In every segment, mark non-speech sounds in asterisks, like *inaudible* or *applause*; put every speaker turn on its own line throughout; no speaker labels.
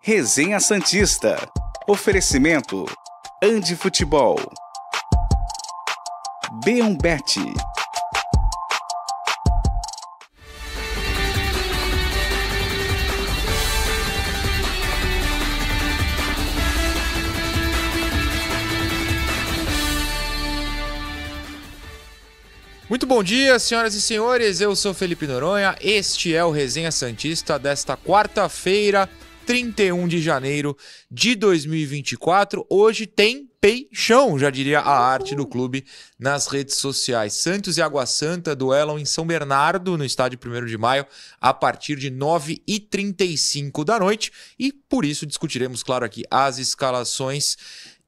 Resenha Santista. Oferecimento. Andi Futebol. Beombete.
Muito bom dia, senhoras e senhores. Eu sou Felipe Noronha. Este é o Resenha Santista desta quarta-feira, 31 de janeiro de 2024. Hoje tem peixão, já diria a arte do clube nas redes sociais. Santos e Água Santa duelam em São Bernardo, no estádio 1 de maio, a partir de 9h35 da noite. E por isso discutiremos, claro, aqui as escalações.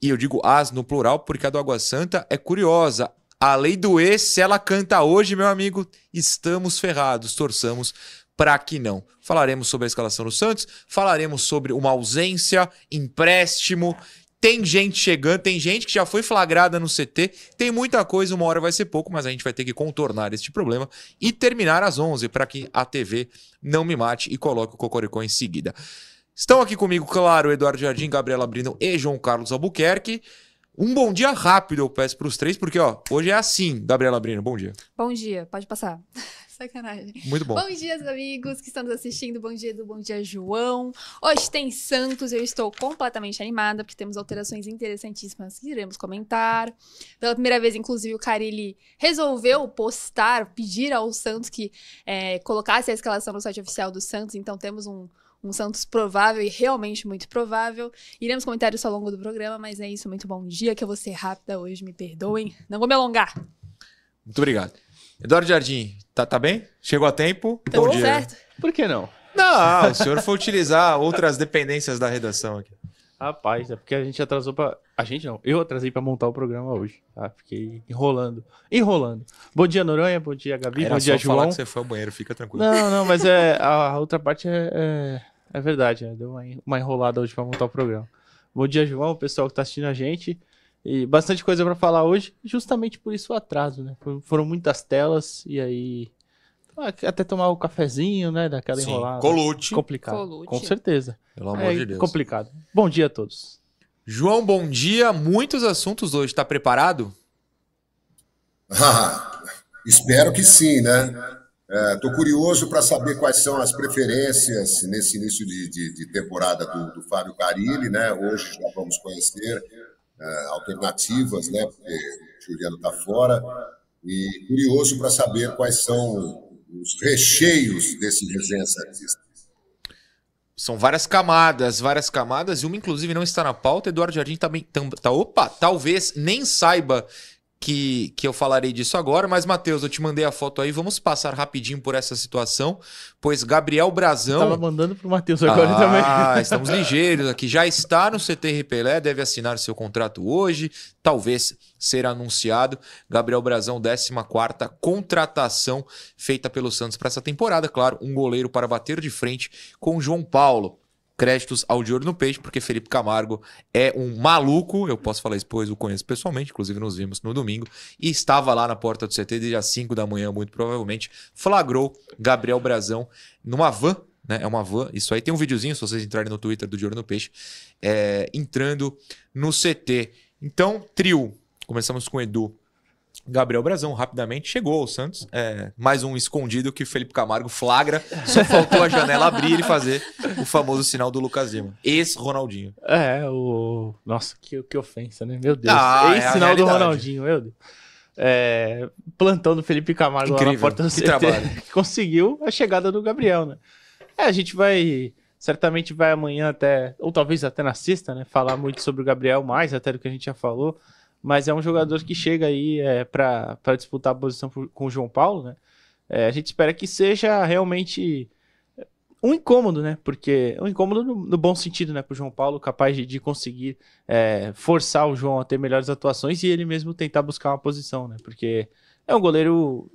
E eu digo as no plural, porque a do Água Santa é curiosa. A lei do ex, se ela canta hoje, meu amigo, estamos ferrados. Torçamos para que não. Falaremos sobre a escalação do Santos, falaremos sobre uma ausência, empréstimo. Tem gente chegando, tem gente que já foi flagrada no CT, tem muita coisa, uma hora vai ser pouco, mas a gente vai ter que contornar este problema e terminar às 11 para que a TV não me mate e coloque o Cocoricó em seguida. Estão aqui comigo, claro, Eduardo Jardim, Gabriela Brino e João Carlos Albuquerque. Um bom dia rápido eu peço para os três, porque ó, hoje é assim, Gabriela Brino, bom dia.
Bom dia, pode passar. *laughs* Sacanagem.
Muito bom.
Bom dia, amigos que estão nos assistindo. Bom dia, Edu. Bom dia, João. Hoje tem Santos. Eu estou completamente animada, porque temos alterações interessantíssimas que iremos comentar. Pela primeira vez, inclusive, o Carilli resolveu postar, pedir ao Santos que é, colocasse a escalação no site oficial do Santos. Então, temos um, um Santos provável e realmente muito provável. Iremos comentar isso ao longo do programa, mas é isso. Muito bom dia, que eu vou ser rápida hoje, me perdoem. Não vou me alongar.
Muito obrigado. Eduardo Jardim, tá, tá bem? Chegou a tempo?
Tá
bom
tudo
dia.
certo?
Por que não?
Não, o senhor *laughs* foi utilizar outras dependências da redação aqui.
Rapaz, é porque a gente atrasou pra. A gente não, eu atrasei pra montar o programa hoje, tá? Fiquei enrolando. Enrolando. Bom dia, Noronha, bom dia, Gabi,
Era
bom dia,
só falar
João.
que você foi ao banheiro, fica tranquilo.
Não, não, mas é. A outra parte é, é, é verdade, né? Deu uma, uma enrolada hoje pra montar o programa. Bom dia, João, o pessoal que tá assistindo a gente. E bastante coisa pra falar hoje, justamente por isso o atraso, né? For- Foram muitas telas e aí. Até tomar o cafezinho, né? Daquela
Sim,
enrolada.
colute,
Complicado.
Colute.
Com certeza.
pelo amor
é
de Deus.
complicado. Bom dia a todos.
João, bom dia. Muitos assuntos hoje. Tá preparado?
Ah, *laughs* espero que sim, né? Estou curioso para saber quais são as preferências nesse início de, de- de temporada do, do Fábio Carilli, né? Hoje já vamos conhecer alternativas, né? Porque o Juliano está fora. E curioso para saber quais são os recheios desse resenha Santista.
São várias camadas, várias camadas, e uma inclusive não está na pauta. Eduardo Jardim também tam, tá, opa, talvez nem saiba que, que eu falarei disso agora, mas Matheus, eu te mandei a foto aí, vamos passar rapidinho por essa situação, pois Gabriel Brazão
Tava mandando pro Matheus agora também.
Ah, *laughs* estamos ligeiros aqui. Já está no CT Pelé, deve assinar seu contrato hoje, talvez ser anunciado. Gabriel Brazão, 14 contratação feita pelo Santos para essa temporada. Claro, um goleiro para bater de frente com o João Paulo. Créditos ao de olho no peixe, porque Felipe Camargo é um maluco. Eu posso falar isso, pois o conheço pessoalmente. Inclusive, nos vimos no domingo. E estava lá na porta do CT desde as 5 da manhã, muito provavelmente. Flagrou Gabriel Brazão numa van né? É uma van. Isso aí tem um videozinho, se vocês entrarem no Twitter do De no Peixe, é, entrando no CT. Então, trio. Começamos com Edu. Gabriel Brazão, rapidamente, chegou ao Santos. É, mais um escondido que Felipe Camargo flagra. Só faltou a janela abrir e fazer o famoso sinal do Lucas Lima. Ex-Ronaldinho.
É, o. Nossa, que, que ofensa, né? Meu Deus.
Ah, é
Esse
a
sinal do. Ronaldinho, meu Deus. É, plantão do Felipe Camargo lá na
Incrível,
porta do
que
CT,
trabalho. *laughs*
conseguiu a chegada do Gabriel, né? É, a gente vai. Certamente vai amanhã até, ou talvez até na sexta, né? Falar muito sobre o Gabriel, mais até do que a gente já falou. Mas é um jogador que chega aí é, para disputar a posição com o João Paulo, né? É, a gente espera que seja realmente um incômodo, né? Porque um incômodo no, no bom sentido, né? Pro João Paulo, capaz de, de conseguir é, forçar o João a ter melhores atuações e ele mesmo tentar buscar uma posição, né? Porque é um goleiro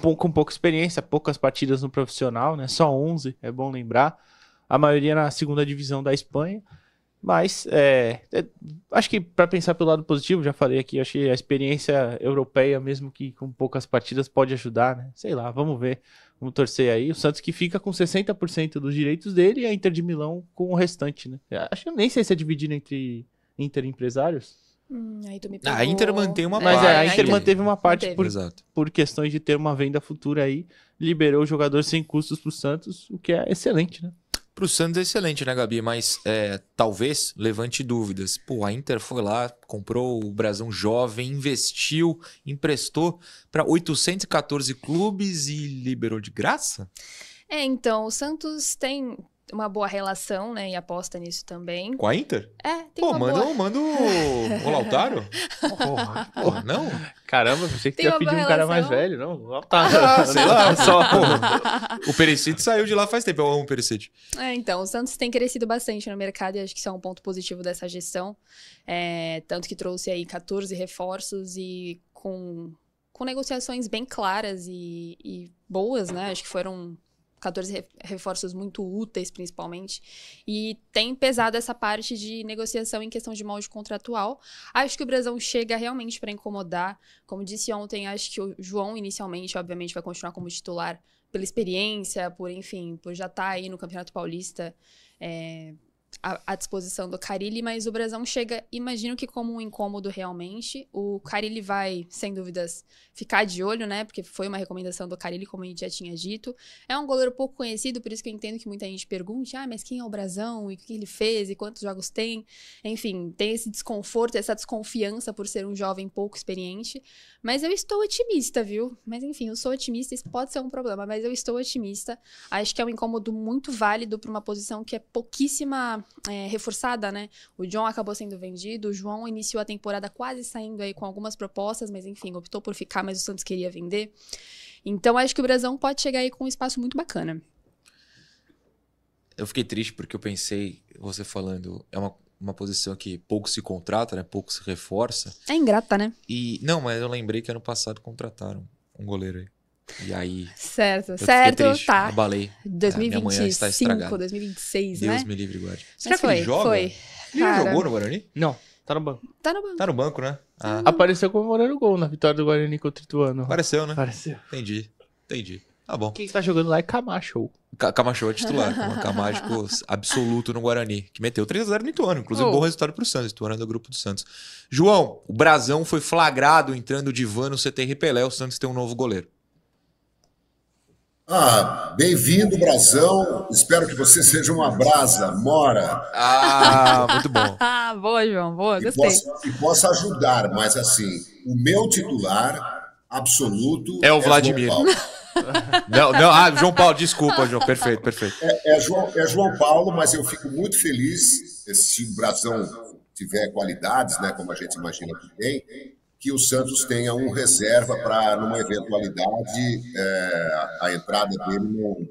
com pouca experiência, poucas partidas no profissional, né? Só 11, é bom lembrar. A maioria na segunda divisão da Espanha. Mas é, é, acho que para pensar pelo lado positivo, já falei aqui, acho que a experiência europeia, mesmo que com poucas partidas, pode ajudar, né? Sei lá, vamos ver. Vamos torcer aí. O Santos que fica com 60% dos direitos dele e a Inter de Milão com o restante, né? Acho que eu nem sei se é dividido entre Inter empresários.
Hum, aí tu me
Ah, a. Inter mantém uma
Mas
parte.
é, a
Manteve.
Inter manteve uma parte
Manteve.
por,
Exato.
por questões de ter uma venda futura aí. Liberou o jogador sem custos pro Santos, o que é excelente, né?
Pro Santos é excelente, né, Gabi? Mas é, talvez levante dúvidas. Pô, a Inter foi lá, comprou o Brasão jovem, investiu, emprestou para 814 clubes e liberou de graça?
É, então, o Santos tem uma boa relação, né? E aposta nisso também.
Com a Inter?
É, tem
Pô,
uma
manda,
boa...
manda o, o Lautaro.
Porra,
Porra, não?
Caramba, pensei que
Tem
ia pedir um cara mais velho, não? Tá,
Ah, *laughs* sei lá. *laughs*
Só.
Porra. O Perisic saiu de lá faz tempo. Eu amo o Perisic.
É, então, o Santos tem crescido bastante no mercado e acho que isso é um ponto positivo dessa gestão. É, tanto que trouxe aí 14 reforços e com, com negociações bem claras e, e boas, né? Acho que foram 14 re- reforços muito úteis, principalmente. E tem pesado essa parte de negociação em questão de molde contratual. Acho que o Brasão chega realmente para incomodar. Como disse ontem, acho que o João, inicialmente, obviamente, vai continuar como titular pela experiência, por, enfim, por já estar aí no Campeonato Paulista é, à, à disposição do Carilli, mas o Brasão chega, imagino que como um incômodo realmente. O Carilli vai, sem dúvidas, ficar de olho, né? Porque foi uma recomendação do Carilli, como a gente já tinha dito. É um goleiro pouco conhecido, por isso que eu entendo que muita gente pergunte, ah, mas quem é o Brasão? E o que ele fez? E quantos jogos tem? Enfim, tem esse desconforto, essa desconfiança por ser um jovem pouco experiente. Mas eu estou otimista, viu? Mas enfim, eu sou otimista, isso pode ser um problema, mas eu estou otimista. Acho que é um incômodo muito válido para uma posição que é pouquíssima é, reforçada, né? O John acabou sendo vendido, o João iniciou a temporada quase saindo aí com algumas propostas, mas enfim, optou por ficar, mas o Santos queria vender. Então acho que o Brasão pode chegar aí com um espaço muito bacana.
Eu fiquei triste porque eu pensei, você falando, é uma, uma posição que pouco se contrata, né? Pouco se reforça.
É ingrata, né?
E não, mas eu lembrei que ano passado contrataram um goleiro aí. E aí,
Certo,
eu
certo,
triste,
tá.
abalei. minha manhã está
2025,
estragada.
2026,
Deus
né?
me livre, guarde. Será
Mas
que
foi,
ele joga?
foi.
Ele já
Cara.
jogou no Guarani?
Não, tá no banco.
Tá no banco.
Tá no banco, né? Ah,
Apareceu comemorando o gol na vitória do Guarani contra o Ituano.
apareceu, né?
Apareceu.
Entendi, entendi. Tá bom.
Quem tá jogando lá é Camacho.
Ca- Camacho é titular, Camacho *laughs* absoluto no Guarani, que meteu 3x0 no Ituano, inclusive
Oh.
bom resultado pro Santos, Ituano é do grupo do Santos. João, o Brasão foi flagrado entrando de van no CT Pelé, o Santos tem um novo goleiro.
Ah, bem-vindo, Brasão. Espero que você seja uma brasa, mora,
Ah, muito bom. *laughs*
Ah, boa, João, boa,
e
gostei.
possa, e possa ajudar, mas assim, o meu titular absoluto
É o Vladimir.
João Paulo. *laughs*
Não, não, ah, João Paulo, desculpa, João, perfeito, perfeito.
É, é João, é João Paulo, mas eu fico muito feliz se o Brasão tiver qualidades, né, como a gente imagina que tem, que o Santos tenha um reserva para, numa eventualidade, é, a entrada dele não,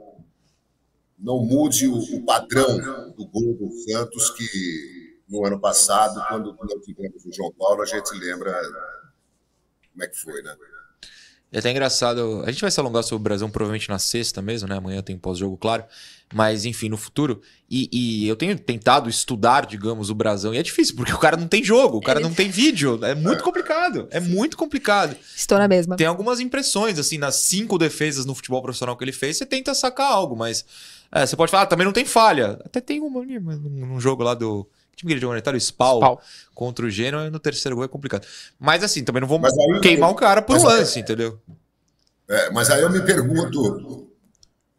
não mude o, o padrão do gol do Santos, que no ano passado, quando não tivemos o João Paulo, a gente lembra como é que foi, né?
É até engraçado. A gente vai se alongar sobre o Brasão provavelmente na sexta mesmo, né? Amanhã tem pós-jogo, claro. Mas, enfim, no futuro. E, e eu tenho tentado estudar, digamos, o Brasão. E é difícil, porque o cara não tem jogo, o cara não tem vídeo. É muito complicado. É muito complicado.
Estou na mesma.
Tem algumas impressões, assim, nas cinco defesas no futebol profissional que ele fez, você tenta sacar algo, mas. é, você pode falar, ah, também não tem falha. Até tem uma ali, mas num num jogo lá do. Que time que ele jogou, o Spal,
Spal.
contra o Genoa, no terceiro gol é complicado. Mas assim, também não vou
aí-
queimar o cara por
mas
um lance, entendeu?
É, mas aí eu me pergunto,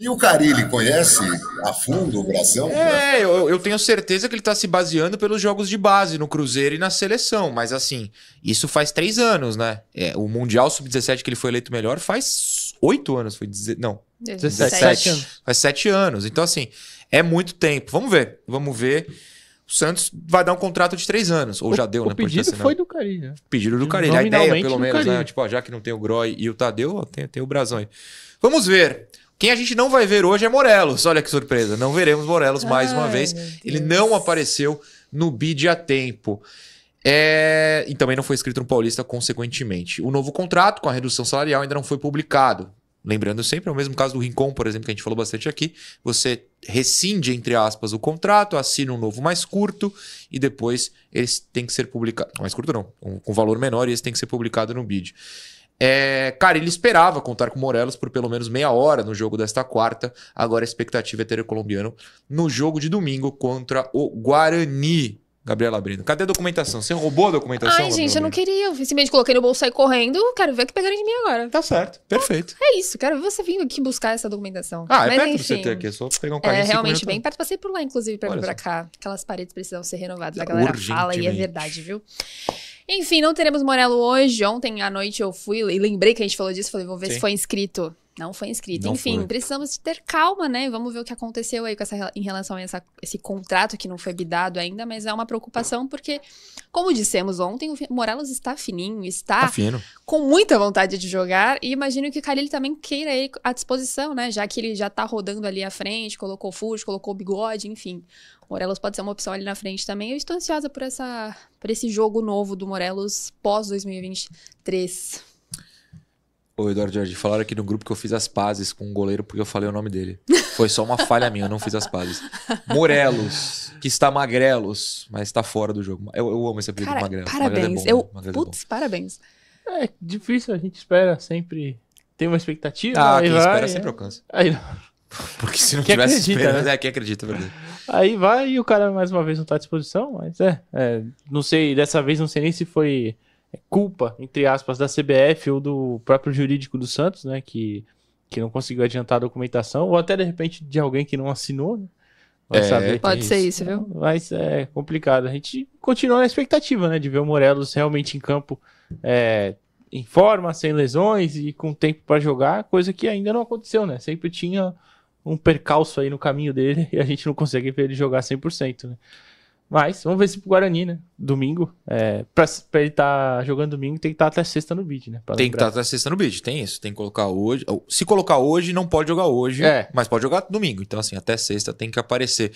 e o Carilli conhece a fundo o Brasão?
É, eu, eu tenho certeza que ele tá se baseando pelos jogos de base no Cruzeiro e na seleção, mas assim, isso faz três anos, né? É, o Mundial Sub-17 que ele foi eleito melhor faz oito anos, foi dizer, não,
17
17
anos.
Faz sete anos. Então, assim, é muito tempo. Vamos ver. Vamos ver. O Santos vai dar um contrato de três anos. Ou já deu,
o
né? Pode ter
pedido foi do Carilli, né?
Pedido do Carilli. A ideia, pelo menos, né? Tipo, ó, já que não tem o Groy e o Tadeu, ó, tem, tem o Brasão aí. Vamos ver. Quem a gente não vai ver hoje é Morelos. Olha que surpresa. Não veremos Morelos mais uma
Ai,
vez.
meu
Ele não apareceu no bid a tempo. É, E também não foi escrito no Paulista, consequentemente. O novo contrato, com a redução salarial, ainda não foi publicado. Lembrando sempre, é o mesmo caso do Rincon, por exemplo, que a gente falou bastante aqui. Você rescinde, entre aspas, o contrato, assina um novo mais curto e depois eles têm que ser publicados. Mais curto não, com, com valor menor e esse tem que ser publicado no bid. É, cara, ele esperava contar com o Morelos por pelo menos meia hora no jogo desta quarta. Agora a expectativa é ter o colombiano no jogo de domingo contra o Guarani. Gabriela Brino. Cadê a documentação? Você roubou a documentação?
Ai, gente,
Gabriela
eu não queria. Eu simplesmente coloquei no bolso e saí correndo. Quero ver o que pegaram de mim agora.
Tá certo, perfeito.
É isso, quero ver você vindo aqui buscar essa documentação.
Ah, é
Mas,
perto do
enfim,
CT aqui, é só pegar um carrinho.
É realmente bem perto. Passei por lá, inclusive, pra vir
Olha
pra
só.
cá. Aquelas paredes precisam ser renovadas. A galera fala e é verdade, viu? Enfim, não teremos Morelo hoje. Ontem à noite eu fui e lembrei que a gente falou disso. Falei, vou ver
Sim.
se foi inscrito. Não foi inscrito.
Não
Enfim,
foi.
precisamos ter calma, né? Vamos ver o que aconteceu aí com essa, em relação a essa- esse contrato que não foi bidado ainda, mas é uma preocupação porque, como dissemos ontem, o Morelos está fininho, está
Tá
com muita vontade de jogar e imagino que o Carilli também queira ele à disposição, né? Já que ele já tá rodando ali à frente, colocou o Fuji, colocou o bigode, enfim. O Morelos pode ser uma opção ali na frente também. Eu estou ansiosa por, essa, por esse jogo novo do Morelos pós 2023.
Ô, Eduardo Jardim, falaram aqui no grupo que eu fiz as pazes com o goleiro porque eu falei o nome dele. Foi só uma falha minha, eu não fiz as pazes. Morelos, que está magrelos, mas está fora do jogo. Eu, eu amo esse apelido
Cara,
magrelo.
parabéns.
Magrelo é bom,
eu,
Magrelo é
putz, parabéns.
É difícil, a gente espera sempre. Tem uma expectativa.
Ah, quem
vai,
espera
é.
sempre alcança.
Aí, *laughs*
Porque se não
Quem
tivesse
acredita,
esperança.
né?
É, quem acredita, é verdade.
aí vai e o cara mais uma vez não tá à disposição, mas é, é, Não sei, dessa vez não sei nem se foi culpa, entre aspas, da CBF ou do próprio jurídico do Santos, né? Que, que não conseguiu adiantar a documentação, ou até de repente de alguém que não assinou, né? Vai
É,
saber.
Pode
isso.
ser isso, viu?
Mas é complicado. A gente continua na expectativa, né? De ver o Morelos realmente em campo é, em forma, sem lesões e com tempo para jogar, coisa que ainda não aconteceu, né? Sempre tinha um percalço aí no caminho dele *laughs* e a gente não consegue ver ele jogar 100%, né? Mas vamos ver se pro Guarani, né? Domingo. É, pra, pra ele estar jogando domingo, tem que estar até sexta no bid, né?
Tem que estar até sexta no bid, tem isso. Tem que colocar hoje. Se colocar hoje, não pode jogar hoje,
É.
mas pode jogar domingo. Então, assim, até sexta tem que aparecer.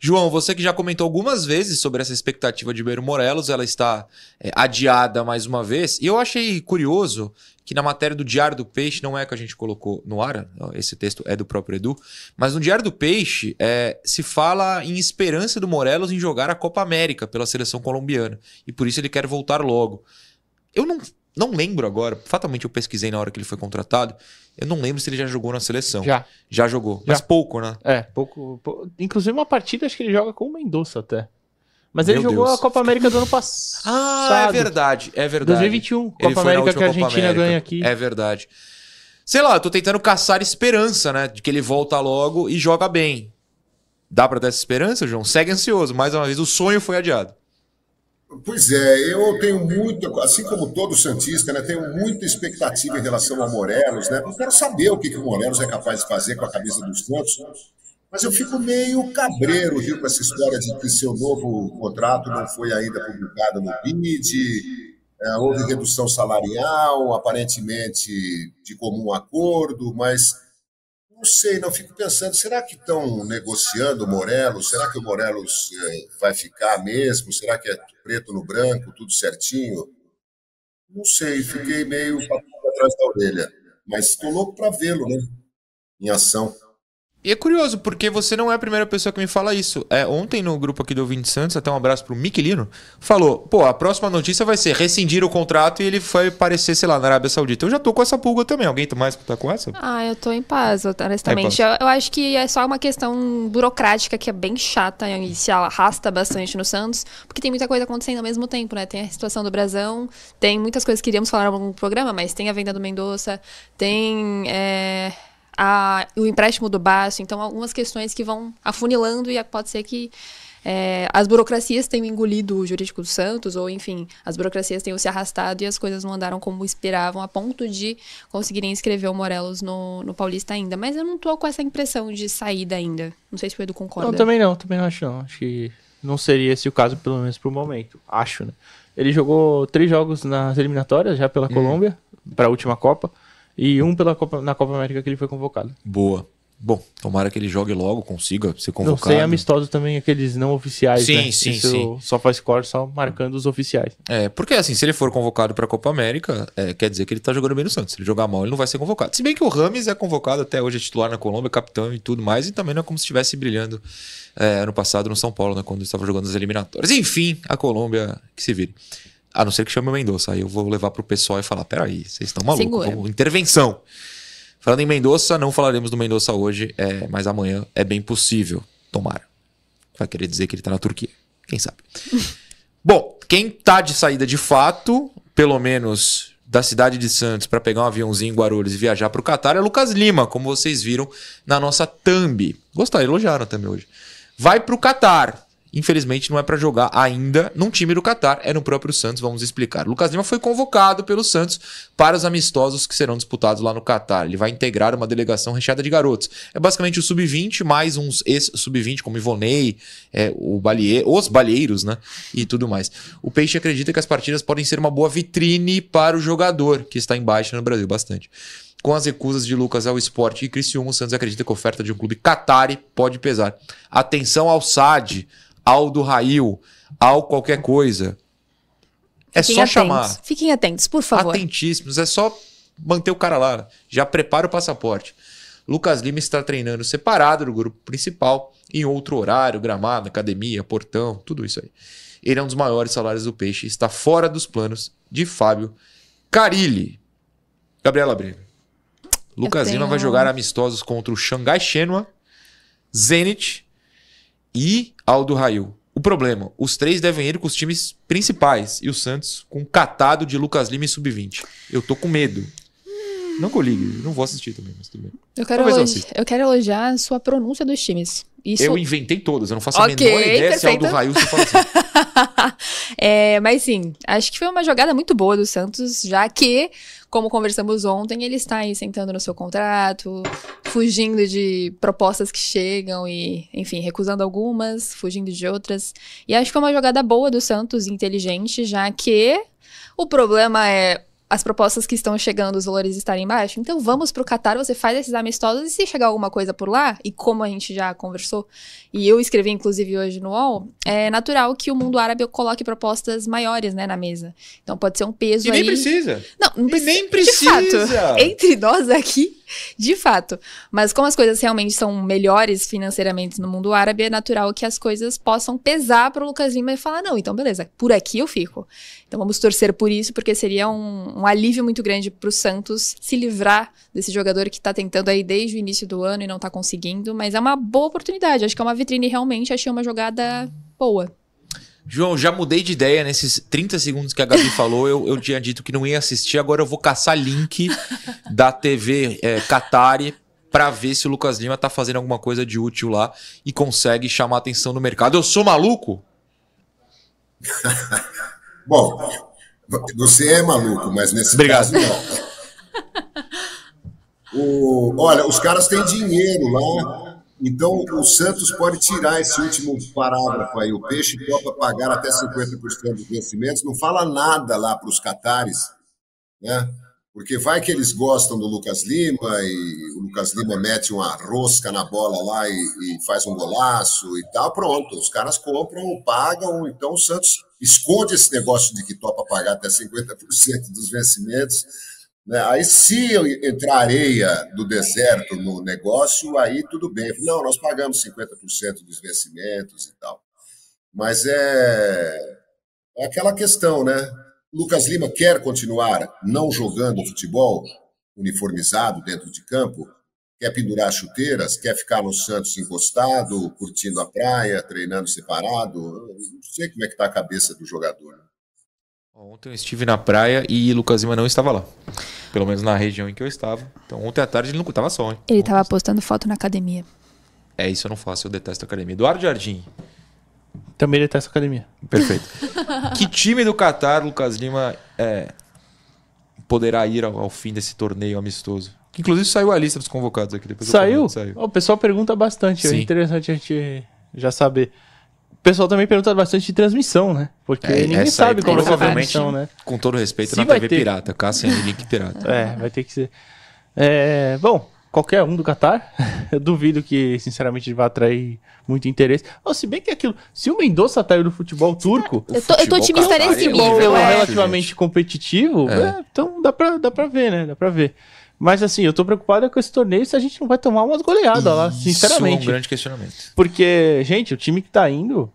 João, você que já comentou algumas vezes sobre essa expectativa de Beiro Morelos, ela está é, adiada mais uma vez. E eu achei curioso que na matéria do Diário do Peixe, não é que a gente colocou no ar, esse texto é do próprio Edu, mas no Diário do Peixe é, se fala em esperança do Morelos em jogar a Copa América pela seleção colombiana. E por isso ele quer voltar logo. Eu não, não lembro agora, fatalmente eu pesquisei na hora que ele foi contratado, eu não lembro se ele já jogou na seleção.
Já.
Já jogou, mas
Já.
pouco, né?
É, pouco, pou- Inclusive uma partida, acho que ele joga com o Mendonça até. Mas ele
Meu
jogou
Deus.
a Copa América do ano passado.
Ah, é verdade, é verdade.
2021,
Ele
Copa
na
América que a Argentina
América.
ganha aqui.
É verdade. Sei lá, eu tô tentando caçar esperança, né? De que ele volta logo e joga bem. Dá pra dar essa esperança, João? Segue ansioso. Mais uma vez, o sonho foi adiado.
Pois é, eu tenho muito, assim como todo Santista, né, tenho muita expectativa em relação ao Morelos, né? Eu quero saber o que, que o Morelos é capaz de fazer com a camisa dos Santos, mas eu fico meio cabreiro, viu, com essa história de que seu novo contrato não foi ainda publicado no BID, é, houve redução salarial, aparentemente de comum acordo, mas não sei, não fico pensando, será que estão negociando o Morelos? Será que o Morelos eh, vai ficar mesmo? Será que é preto no branco, tudo certinho? Não sei, fiquei meio atrás da orelha, mas estou louco para vê-lo, né? Em ação.
E é curioso, porque você não é a primeira pessoa que me fala isso. É, ontem no grupo aqui do Ouvinte Santos, até um abraço pro Miquelino, falou: pô, a próxima notícia vai ser rescindir o contrato e ele vai aparecer, sei lá, na Arábia Saudita. Eu já tô com essa pulga também. Alguém mais tá com essa?
Ah, eu tô em paz, honestamente.
Tá em
Eu, eu acho que é só uma questão burocrática que é bem chata e se arrasta bastante no Santos, porque tem muita coisa acontecendo ao mesmo tempo, né? Tem a situação do Brasão, tem muitas coisas que iríamos falar no programa, mas tem a venda do Mendonça, tem é, a- o empréstimo do Baço, então algumas questões que vão afunilando e pode ser que é, as burocracias tenham engolido o jurídico do Santos, ou enfim, as burocracias tenham se arrastado e as coisas não andaram como esperavam, a ponto de conseguirem inscrever o Morelos no, no Paulista ainda. Mas eu não tô com essa impressão de saída ainda. Não sei se o Edu concorda.
Não, também não, também não acho não. Acho que não seria esse o caso, pelo menos pro momento. Acho, né? Ele jogou três jogos nas eliminatórias, já pela Colômbia, para a última Copa, e um pela Copa, na Copa América que ele foi convocado.
Boa. Bom, tomara que ele jogue logo, consiga ser
Não
convocado.
sei amistoso também, aqueles não oficiais,
Sim,
né?
sim,
Isso
sim.
Só faz score só marcando os oficiais.
É, porque assim, se ele for convocado pra Copa América, é, quer dizer que ele tá jogando bem no Santos. Se ele jogar mal, ele não vai ser convocado. Se bem que o Rames é convocado até hoje, é titular na Colômbia, capitão e tudo mais, e também não é como se estivesse brilhando é, ano passado no São Paulo, né, quando ele estava jogando as eliminatórias. Enfim, a Colômbia que se vire. A não ser que chame o Mendonça. Aí eu vou levar pro pessoal e falar: peraí, vocês estão malucos, vamos- intervenção. Falando em Mendonça, não falaremos do Mendonça hoje, é, mas amanhã é bem possível. Tomara. Vai querer dizer que ele tá na Turquia. Quem sabe? *laughs* Bom, quem tá de saída de fato, pelo menos da cidade de Santos, para pegar um aviãozinho em Guarulhos e viajar pro Catar, é Lucas Lima, como vocês viram na nossa thumb. Gostaram, elogiaram também hoje. Vai pro Catar. Infelizmente não é para jogar ainda num time do Catar, é no próprio Santos, vamos explicar. Lucas Lima foi convocado pelo Santos para os amistosos que serão disputados lá no Catar. Ele vai integrar uma delegação recheada de garotos. É basicamente o sub-20 mais uns ex-sub-20 como Ivonei, é, o Balie... os Balheiros, né? E tudo mais. O Peixe acredita que as partidas podem ser uma boa vitrine para o jogador, que está em baixa no Brasil bastante. Com as recusas de Lucas ao esporte e Criciúma, o Santos acredita que a oferta de um clube catari pode pesar. Atenção ao SAD, ao do Rail, ao qualquer coisa. É
Fiquem
só
atentos.
chamar.
Fiquem atentos, por favor.
Atentíssimos. É só manter o cara lá. Já prepara o passaporte. Lucas Lima está treinando separado do grupo principal, em outro horário, gramado, academia, portão, tudo isso aí. Ele é um dos maiores salários do Peixe e está fora dos planos de Fábio Carilli. Gabriela Breno. Lucas
tenho-
Lima vai jogar amistosos contra o Xangai Shenhua, Zenit e Aldo Rail. O problema, os três devem ir com os times principais e o Santos com catado de Lucas Lima e sub-20. Eu tô com medo. Não que eu ligue, não vou assistir também, mas tudo bem.
Eu quero,
Talvez eu
eu quero elogiar a sua pronúncia dos times. Isso
Eu inventei todas, eu não faço a
Ok,
menor ideia se Aldo
perfeito.
Rail se fala assim. *laughs*
É, mas sim, acho que foi uma jogada muito boa do Santos, já que, como conversamos ontem, ele está aí sentando no seu contrato, fugindo de propostas que chegam e, enfim, recusando algumas, fugindo de outras. E acho que foi uma jogada boa do Santos, inteligente, já que o problema é as propostas que estão chegando, os valores estarem baixos. Então vamos pro Catar, você faz esses amistosos e se chegar alguma coisa por lá, e como a gente já conversou, e eu escrevi inclusive hoje no UOL, é natural que o mundo árabe coloque propostas maiores, né, na mesa. Então pode ser um peso
E nem
aí.
precisa.
Não, não
E
precisa.
nem
De
precisa.
fato, entre nós aqui, *laughs* de fato. Mas como as coisas realmente são melhores financeiramente no mundo árabe, é natural que as coisas possam pesar para o Lucas Lima e falar: não, então beleza, por aqui eu fico. Então vamos torcer por isso, porque seria um, um alívio muito grande para o Santos se livrar desse jogador que está tentando aí desde o início do ano e não está conseguindo. Mas é uma boa oportunidade. Acho que é uma vitrine realmente. Achei uma jogada boa.
João, já mudei de ideia nesses 30 segundos que a Gabi *laughs* falou. Eu, eu tinha dito que não ia assistir, agora eu vou caçar link da TV é, Qatari pra ver se o Lucas Lima tá fazendo alguma coisa de útil lá e consegue chamar atenção no mercado. Eu sou maluco? *laughs*
Bom, você é maluco, mas nesse
Obrigado.
caso não. O- olha, os caras têm dinheiro lá, então o Santos pode tirar esse último parágrafo aí. O Peixe topa pagar até 50% dos vencimentos, não fala nada lá para os catares, né? Porque vai que eles gostam do Lucas Lima e o Lucas Lima mete uma rosca na bola lá e, e faz um golaço e tal, pronto. Os caras compram, pagam, então o Santos esconde esse negócio de que topa pagar até 50% dos vencimentos. Né? Aí, se eu entrar areia do deserto no negócio, aí tudo bem. Não, nós pagamos 50% dos vencimentos e tal. Mas é, é aquela questão, né? Lucas Lima quer continuar não jogando futebol uniformizado dentro de campo, quer pendurar chuteiras, quer ficar no Santos encostado, curtindo a praia, treinando separado. Eu Não sei como é que está a cabeça do jogador. né?
Ontem eu estive na praia e Lucas Lima não estava lá. Pelo menos na região em que eu estava. Então ontem à tarde ele não estava só, hein?
Ele tava postando foto na academia.
É isso eu não faço, eu detesto academia. Eduardo Jardim.
Também detesta academia.
Perfeito. *laughs* que time do Qatar, Lucas Lima, é, poderá ir ao, ao fim desse torneio amistoso? Que inclusive saiu a lista dos convocados aqui. Depois
Saiu?
comento, saiu.
O pessoal pergunta bastante, é
Sim.
interessante a gente já saber. O pessoal também pergunta bastante de transmissão, né? Porque
É,
ninguém
aí
sabe como ser a
provavelmente-
transmissão, né?
Com todo respeito,
Se
na
vai
TV
ter.
pirata. Caça em link pirata.
É, vai ter que ser. É, bom, qualquer um do Qatar. *laughs* Eu duvido que, sinceramente, vá atrair muito interesse. Ou se bem que é aquilo, se o Mendonça saiu do futebol turco,
Eu tô, eu tô otimista nesse
é
nível. é.
relativamente competitivo,
É.
é, então dá pra, dá pra ver, né? Dá pra ver. Mas assim, eu tô preocupado com esse torneio se a gente não vai tomar umas goleadas lá,
Isso
sinceramente.
é um grande questionamento.
Porque, gente, o time que tá indo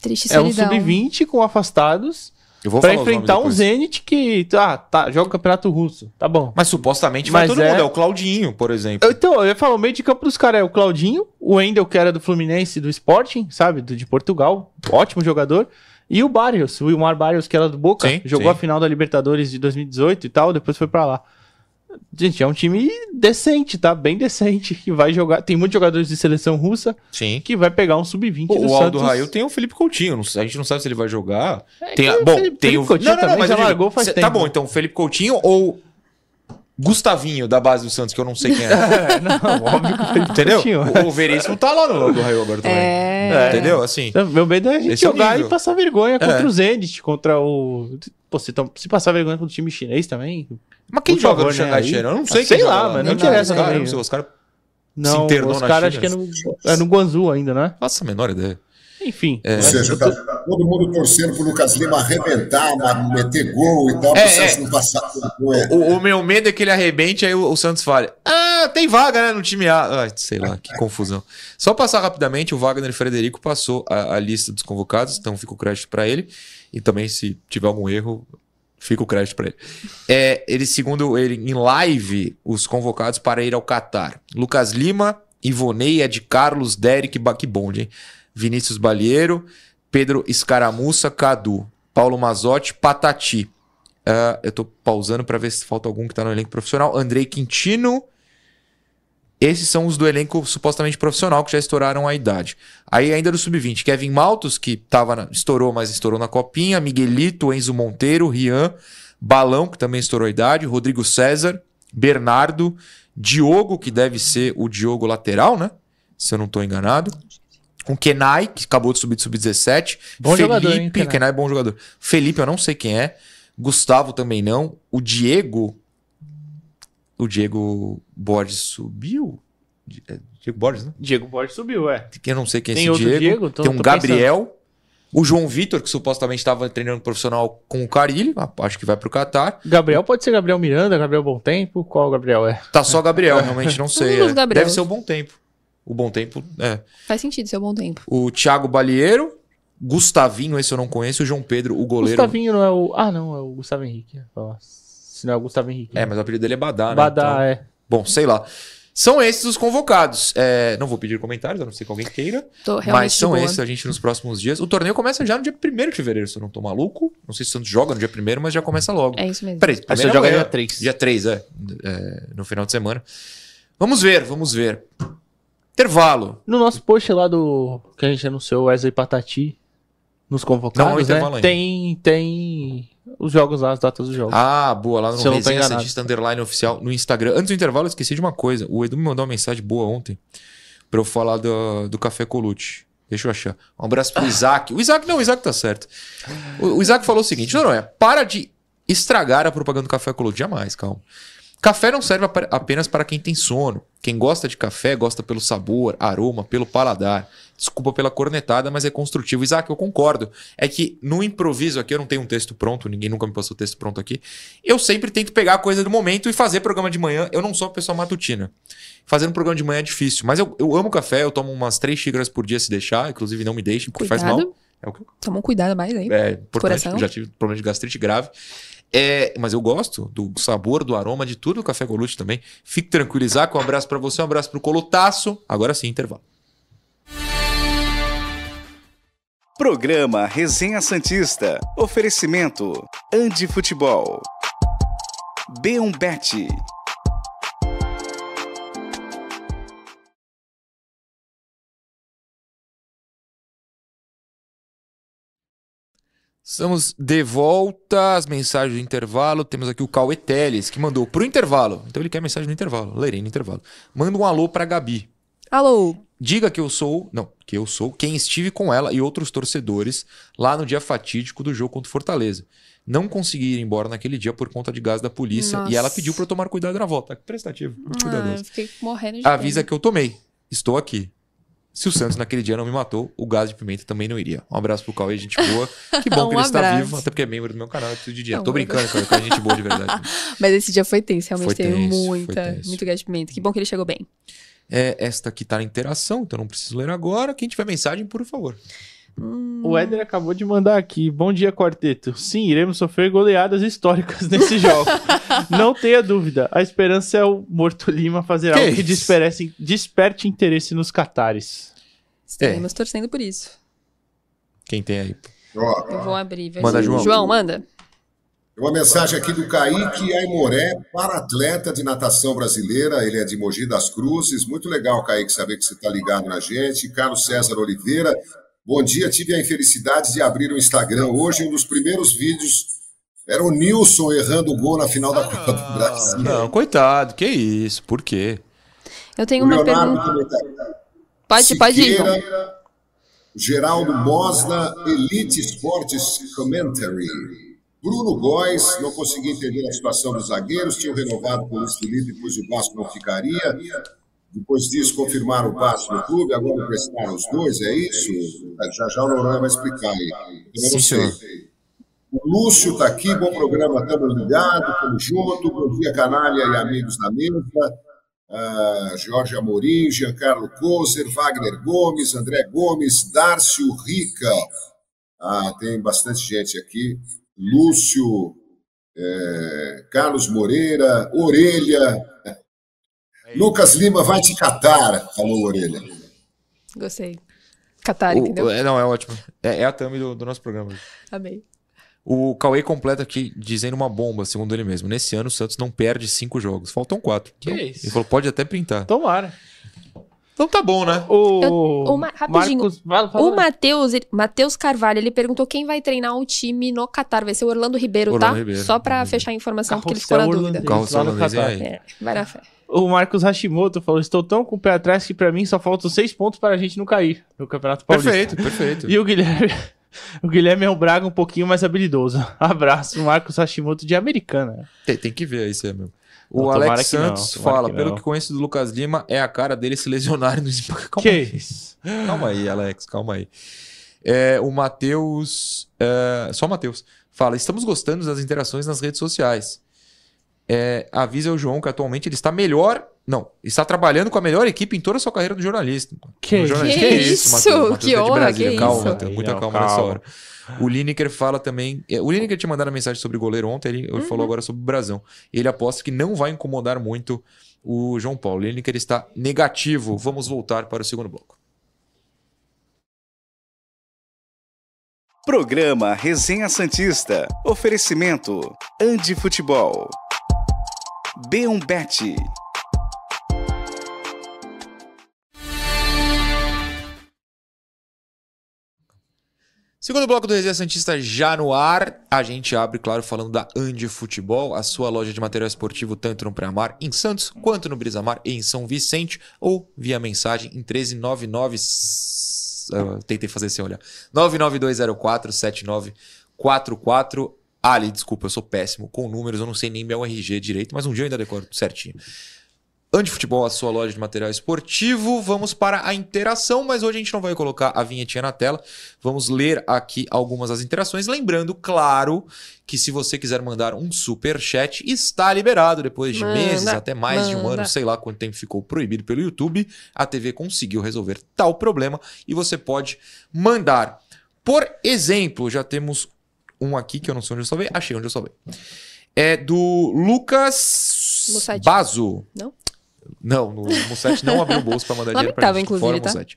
Triste
é um
solidão.
sub-20 com afastados
Eu vou
pra enfrentar um. Zenit que ah, tá, joga o campeonato russo. Tá bom.
Mas supostamente vai
Mas
todo
é-
mundo. É o Claudinho, por exemplo.
Eu- Então, eu ia falar, o meio de campo dos caras é o Claudinho, o Wendel, que era do Fluminense, do Sporting, sabe? Do, de Portugal, ótimo jogador. E o Barrios, o Wilmar Barrios, que era do Boca,
Sim,
jogou
sim.
a final da Libertadores de 2018 e tal, depois foi pra lá. Gente, é um time decente, tá? Bem decente, que vai jogar. Tem muitos jogadores de seleção russa
Sim.
que vai pegar um sub-20
O,
do
o Aldo
Santos.
Raio tem o Felipe Coutinho. não- a gente não sabe se ele vai jogar. tem a-
que o
bom,
Felipe-
tem
Felipe
o.
Coutinho também já largou faz
cê-
tempo.
Tá bom, então Felipe Coutinho ou Gustavinho da base do Santos, que eu não sei quem é. *laughs*
É, não, óbvio que
Entendeu? O, o Veríssimo tá lá no Aldo Raio agora também.
É.
Entendeu? Assim.
Então, Meu medo é a gente
é
jogar
nível.
e passar vergonha contra
É.
o Zenit, contra o. Pô, se, se passar vergonha contra o time chinês também.
Mas quem joga
favor,
no
né,
Xangai
aí-
Shenron? Eu não sei
Ah,
quem
sei lá, mas não
Não,
interessa
os caras-
também.
não sei, Os caras.
Não,
internou
os
na
caras
China.
acho que é no, é no Guangzhou ainda, né?
Faço a menor ideia.
Enfim.
É.
Ou seja, tá todo mundo torcendo pro Lucas Lima arrebentar, meter gol e tal,
É,
para o Santos
é.
não passar vergonha.
O, o meu medo é que ele arrebente, aí o, o Santos fale: Ah, tem vaga, né, no time A. Ai, sei lá, que confusão. Só passar rapidamente, o Wagner Frederico passou a, a lista dos convocados, então fica o crédito pra ele. E também, se tiver algum erro, fica o crédito pra ele. É, ele, segundo ele, em live, os convocados para ir ao Catar: Lucas Lima, Ivonei, Ed Carlos, Derek, Ba- que bonde, hein? Vinícius Balieiro, Pedro Escaramuça, Cadu, Paulo Mazotti, Patati. Ah, eu tô pausando pra ver se falta algum que tá no elenco profissional. Andrei Quintino. Esses são os do elenco supostamente profissional que já estouraram a idade. Aí ainda do sub-20, Kevin Maltos, que tava na- estourou, mas estourou na copinha, Miguelito, Enzo Monteiro, Rian, Balão, que também estourou a idade, Rodrigo César, Bernardo, Diogo, que deve ser o Diogo lateral, né? Se eu não tô enganado. O Kenai, que acabou de subir de sub-17.
Bom
Felipe,
jogador, hein, Kenai?
Kenai é bom jogador. Felipe, eu não sei quem é. Gustavo também não. O Diego. O Diego Borges subiu? É Diego Borges, né?
Diego Borges subiu, é.
Que eu não sei quem é
Tem
esse
outro
Diego.
Diego? Tô-
Tem um Gabriel. O João Vitor, que supostamente estava treinando profissional com o Carilli. ah, Acho que vai pro Catar.
Gabriel pode ser Gabriel Miranda, Gabriel Bom Tempo. Qual Gabriel é?
Tá só Gabriel, realmente não *laughs* sei. É. Deve ser o Bom Tempo. O Bom Tempo, é.
Faz sentido, seu bom tempo.
O Thiago Balieiro. Gustavinho, esse eu não conheço. O João Pedro, o goleiro.
Gustavinho não é o. Ah, não, é o Gustavo Henrique. Se não é o Gustavo Henrique.
É, mas o apelido dele é Badá, né?
Badá,
Então-
é.
Bom, sei lá. São esses os convocados. É, não vou pedir comentários, a não ser que alguém queira. Mas são
boa.
esses a gente nos próximos dias. O torneio começa já no dia 1 de fevereiro, se eu não tô maluco. Não sei se o Santos joga no dia 1 mas já começa logo.
É isso mesmo.
Peraí,
você joga dia 3.
Dia 3, é, É, No final de semana. Vamos ver, vamos ver. Intervalo.
No nosso post lá do. Que a gente anunciou, Wesley Patati. Nos convocados,
Não,
né?
ainda.
Tem, tem os jogos lá, as datas dos jogos.
Ah, boa, lá no
Se
Resenha. Santista Underline Oficial no Instagram. Antes do intervalo, eu esqueci de uma coisa. O Edu me mandou uma mensagem boa ontem pra eu falar do, do Café Colute. Deixa eu achar. Um abraço pro Isaac. O Isaac, não, o Isaac tá certo. O, o Isaac falou o seguinte: não, não, é. Para de estragar a propaganda do Café Colute. Jamais, calma. Café não serve apenas para quem tem sono. Quem gosta de café gosta pelo sabor, aroma, pelo paladar. Desculpa pela cornetada, mas é construtivo. Isaac, eu concordo. É que no improviso aqui, eu não tenho um texto pronto, ninguém nunca me passou texto pronto aqui. Eu sempre tento pegar a coisa do momento e fazer programa de manhã. Eu não sou uma pessoa matutina. Fazendo programa de manhã é difícil, mas eu, eu amo café, eu tomo umas três xícaras por dia se deixar, inclusive não me deixem, porque faz mal.
Cuidado.
É o que
Toma um cuidado mais aí.
é importante,
Coração.
já tive problema de gastrite grave. É, mas eu gosto do sabor, do aroma, de tudo do café Golute também. Fique tranquilo, Isaac. Um abraço pra você, um abraço pro Colutaço. Agora sim, intervalo.
Programa Resenha Santista. Oferecimento Andi Futebol. B1Bet.
Estamos de volta às mensagens do intervalo. Temos aqui o Cauê Teles, que mandou pro intervalo. Então ele quer mensagem no intervalo. Lerei no intervalo. Manda um alô pra Gabi.
Alô.
Diga que eu sou. Não, que eu sou quem estive com ela e outros torcedores lá no dia fatídico do jogo contra o Fortaleza. não consegui ir embora naquele dia por conta de gás da polícia.
Nossa.
E ela pediu pra eu tomar cuidado na volta. Prestativo, muito
Ah,
cuidadoso.
fiquei morrendo de
Avisa
pena.
que eu tomei. Estou aqui. Se o Santos naquele dia não me matou, o gás de pimenta também não iria. Um abraço pro Cauê, gente boa. *laughs* Que bom que
Um
ele está
abraço.
vivo, até porque é membro do meu canal, é preciso de dinheiro.
Não,
Tô brincando, Cauê, Cauê é gente boa de verdade. *laughs*
Mas esse dia foi tenso, realmente
Foi
teve
tenso,
muita, muito gás de pimenta. Que bom que ele chegou bem.
É, esta aqui tá na interação, então não preciso ler agora. Quem tiver mensagem, por favor.
Hum,
O Éder acabou de mandar aqui. Bom dia, quarteto. Sim, iremos sofrer goleadas históricas *laughs* nesse jogo. Não tenha dúvida. A esperança é o Morto Lima fazer
Que
algo que desperte, desperte interesse nos catares.
Estaremos torcendo por isso.
Quem tem aí?
Eu vou abrir. vai
Manda,
ser-
João.
João, manda.
Uma mensagem aqui do Kaique Aimoré, para-atleta de natação brasileira. Ele é de Mogi das Cruzes. Muito legal, Kaique, saber que você está ligado na gente. Carlos César Oliveira. Bom dia, tive a infelicidade de abrir o Instagram hoje. Um dos primeiros vídeos era o Nilson errando o gol na final da Copa do Brasil.
Não, coitado, que isso? Por quê?
Eu tenho
O
uma
Leonardo
pergunta. Pode, pode ir.
Siqueira, Geraldo Mosna, Elite Sports Commentary. Bruno Góes, não consegui entender a situação dos zagueiros, tinham renovado com o Luiz Felipe, pois o Vasco não ficaria. Depois disso, confirmaram o Vasco no clube, agora emprestaram os dois, é isso? Já já o Noronha vai explicar aí. Eu não sei. O Lúcio está aqui, bom programa, estamos ligados, estamos juntos. Bom dia, canalha e amigos da mesa. Ah, Jorge Amorim, Giancarlo Kozer, Wagner Gomes, André Gomes, Dárcio Rica. Ah, tem bastante gente aqui. Lúcio, eh, Carlos Moreira, Orelha. Lucas Lima vai te catar, falou Orelha.
Gostei. Catar,
O-
entendeu?
é, não, é ótimo. É, é a thumb do, do nosso programa.
Amei.
O Cauê completa aqui dizendo uma bomba, segundo ele mesmo. Nesse ano o Santos não perde cinco jogos. Faltam quatro.
Que
Então,
isso?
Ele falou, pode até printar.
Tomara.
Então tá bom, né?
O,
Eu- uma- rapidinho.
Marcos, fala, fala.
O Matheus, Matheus Carvalho, ele perguntou quem vai treinar o time no Catar. Vai ser o Orlando Ribeiro,
Orlando
tá?
Ribeiro.
Só pra
Uhum.
fechar a informação, porque ele ficou na
Carrossel
dúvida.
O carro
lá no
holandês é.
É, vai na fé.
O Marcos Hashimoto falou: Estou tão com o pé atrás que pra mim só faltam seis pontos para a gente não cair no Campeonato Paulista.
Perfeito, perfeito.
E o Guilherme. *laughs* O Guilherme é um Braga um pouquinho mais habilidoso. *laughs* Abraço, Marcos Hashimoto de Americana.
Tem, tem que ver isso aí mesmo. O
Não,
Alex
não,
Santos
tomara
fala,
que
pelo
não.
que conheço do Lucas Lima, é a cara dele se lesionar no Calma
que
aí.
isso?
Calma aí, Alex, calma aí. É, o Matheus. é, só o Matheus. Fala: estamos gostando das interações nas redes sociais. É, avisa o João que atualmente ele está melhor. Não, está trabalhando com a melhor equipe em toda a sua carreira do jornalista.
Que
jornalismo.
Que
Matheus?
isso?
Matheus
Que
é de
honra, que
calma,
isso?
Matheus, muita
Não,
calma, nessa
calma.
hora. O Lineker fala também. é, O Lineker tinha mandado mensagem sobre o goleiro ontem, ele
Uhum.
falou agora sobre o Brasão. Ele aposta que não vai incomodar muito o João Paulo. O Lineker está negativo. Vamos voltar para o segundo bloco.
Programa Resenha Santista. Oferecimento: Andi Futebol. B1 Bet.
Segundo bloco do Resenha Santista já no ar, a gente abre, claro, falando da Andi Futebol, a sua loja de material esportivo tanto no Preamar em Santos, quanto no Brisamar em São Vicente, ou via mensagem em 1399... Ah, tentei fazer sem olhar. 992047944. Ali, desculpa, eu sou péssimo com números, eu não sei nem meu RG direito, mas um dia eu ainda decoro certinho. Andi Futebol, a sua loja de material esportivo. Vamos para a interação, mas hoje a gente não vai colocar a vinhetinha na tela. Vamos ler aqui algumas das interações. Lembrando, claro, que se você quiser mandar um super chat, está liberado depois de
Manda,
meses, até mais de um
manda.
ano, sei lá quanto tempo ficou proibido pelo YouTube. A TV conseguiu resolver tal problema e você pode mandar. Por exemplo, já temos um aqui que eu não sei onde eu salvei. Achei onde eu salvei. É do Lucas
Mussete.
Bazo.
Não?
Não, no Mussete não abriu o bolso pra mandar dinheiro pra
Lamentável,
gente.
inclusive,
Fora
tá?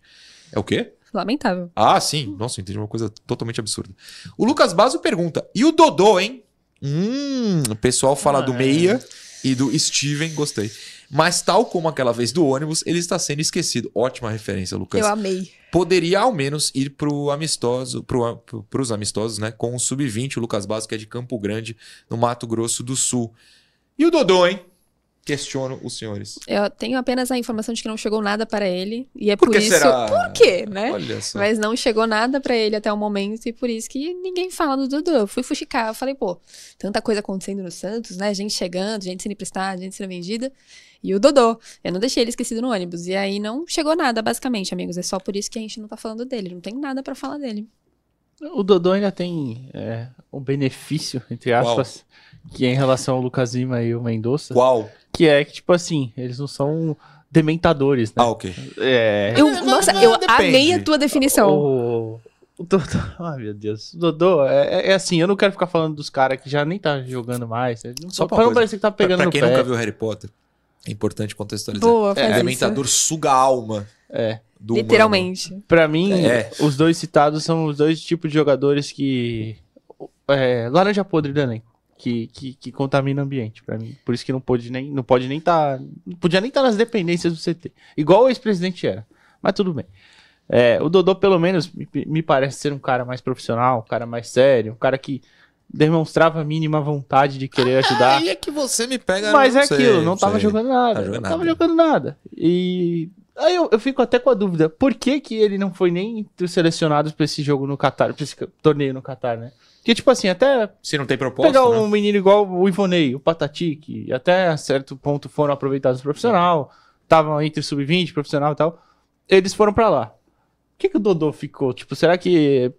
É o quê?
Lamentável.
Ah, sim. Nossa, eu entendi uma coisa totalmente absurda. O Lucas Bazo pergunta: e o Dodô, hein? Hum, o pessoal fala do
Ah,
Meia e do Steven, gostei. Mas, tal como aquela vez do ônibus, ele está sendo esquecido. Ótima referência, Lucas.
Eu amei.
Poderia ao menos ir pro amistoso, pro, pro, pros amistosos, né? Com o Sub-20, o Lucas Bazo, que é de Campo Grande, no Mato Grosso do Sul. E o Dodô, hein? Questiono os senhores.
Eu tenho apenas a informação de que não chegou nada para ele. E é
Por
por,
que
isso.
será?
Por quê, né?
Olha só.
Mas não chegou nada pra ele até o momento e por isso que ninguém fala do Dudu. Eu fui fuxicar, eu falei, pô, tanta coisa acontecendo no Santos, né? Gente chegando, gente sendo emprestada, gente sendo vendida. E o Dodô, eu não deixei ele esquecido no ônibus. E aí não chegou nada, basicamente, amigos. É só por isso que a gente não tá falando dele. Não tem nada pra falar dele.
O Dodô ainda tem é, um benefício, entre
Qual?
aspas, que é em relação ao Lucas Lima e o Mendonça,
Qual?
que é que, tipo assim, eles não são dementadores, né?
Ah, ok.
É.
Eu, nossa, eu
depende.
amei a tua definição.
O, o Dodô. *laughs* Ai, meu Deus. O Dodô é, é assim, eu não quero ficar falando dos caras que já nem tá jogando mais. Não,
Só
pra não parecer que tá
Pra,
pegando
pra
no
quem nunca viu Harry Potter, é importante contextualizar.
Boa,
o
isso.
Dementador suga a alma
É.
do humano.
Literalmente.
Pra mim,
É.
os dois citados são os dois tipos de jogadores que. É, laranja podre do elenco. Que, que, que contamina o ambiente, pra mim. Por isso que não pode nem não pode nem tá, não podia nem estar nas dependências do CT. Igual o ex-presidente era. Mas tudo bem. É, o Dodô, pelo menos, me, me parece ser um cara mais profissional, um cara mais sério, um cara que demonstrava a mínima vontade de querer ajudar.
Aí é que você me pega.
Mas
não
é
sei,
aquilo, não tava
sei.
jogando nada.
Tá jogando
não tava
nada.
jogando nada. E aí eu, eu fico até com a dúvida, por que que ele não foi nem selecionados pra esse jogo no Catar, pra esse torneio no Catar, né? Porque, tipo assim, até
Se não tem proposta,
pegar
né?
um menino igual o Ivonei, o Patati, que até a certo ponto foram aproveitados no profissional, estavam entre sub-20, profissional e tal, eles foram pra lá. Por que que o Dodô ficou? Tipo, será que...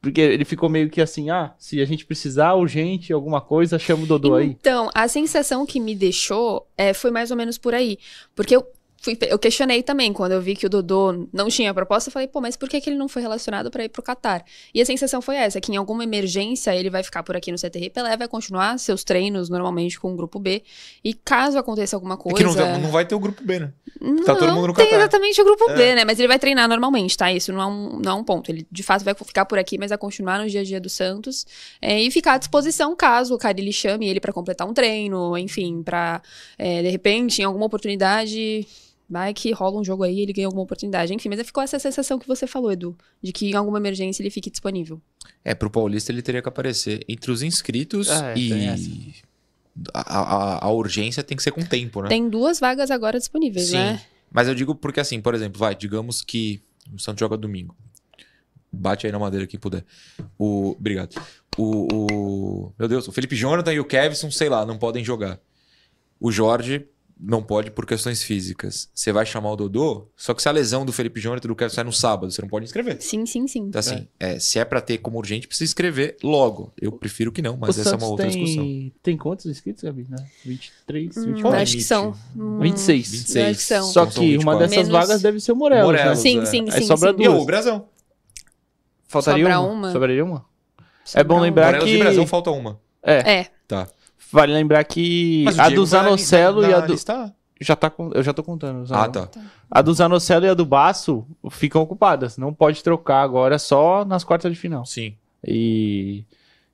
Porque ele ficou meio que assim, ah, se a gente precisar urgente alguma coisa, chama o Dodô aí.
Então, a sensação que me deixou é, foi mais ou menos por aí. Porque eu, fui, eu questionei também, quando eu vi que o Dodô não tinha proposta, eu falei, pô, mas por que, que ele não foi relacionado pra ir pro Catar? E a sensação foi essa, que em alguma emergência ele vai ficar por aqui no CTR Pelé, vai continuar seus treinos normalmente com o grupo B. E caso aconteça alguma
É
coisa.
que não, não vai ter o grupo B, né?
Não,
Tá todo mundo no
tem
Catar.
exatamente o grupo
É.
B, né? Mas ele vai treinar normalmente, tá? Isso não é, um, não é um ponto. Ele, de fato, vai ficar por aqui, mas vai continuar no dia a dia do Santos. é, e ficar à disposição caso o Carilli chame ele pra completar um treino, enfim, pra, é, de repente, em alguma oportunidade... Vai que rola um jogo aí, ele ganha alguma oportunidade. Enfim, mas ficou essa sensação que você falou, Edu. De que em alguma emergência ele fique disponível.
É, pro Paulista ele teria que aparecer entre os inscritos
É, tem essa.
e. A, a- a urgência tem que ser com tempo, né?
Tem duas vagas agora disponíveis,
Sim.
né?
Mas eu digo porque, assim, por exemplo, vai, digamos que o Santos joga domingo. Bate aí na madeira quem puder. O... Obrigado. O, o- Meu Deus, o Felipe Jonathan e o Kevson, sei lá, não podem jogar. O Jorge não pode por questões físicas. Você vai chamar o Dodô, só que se a lesão do Felipe Jonathan e do Kevson sai no sábado, você não pode inscrever.
Sim, sim, sim.
Então, assim, é, se é pra ter como urgente, precisa escrever logo. Eu prefiro que não, mas
o
essa
Santos
é uma outra
tem...
discussão.
Tem quantos inscritos, Gabi? Né? 23,
Hum,
24?
acho que são. Hum,
26.
26.
acho que são.
Só
Então
que uma
24.
dessas
Menos-
vagas deve ser o Morelos,
Morelos,
né?
Sim,
é.
sim,
Aí
sim.
sobra
sim.
E
duas.
o Brasão.
Faltaria
Sobra
uma.
uma.
Sobraria uma?
Sobra
É bom
um.
lembrar
Morelos
que-
e Brasão falta uma.
É.
É,
Tá.
Vale lembrar que
Mas
a do Zanocelo e a do.
lista?
Já tá com... Eu já tô contando.
Ah, tá.
A do Zanocelo e a do Baço ficam ocupadas. Não pode trocar agora, só nas quartas de final.
Sim.
E,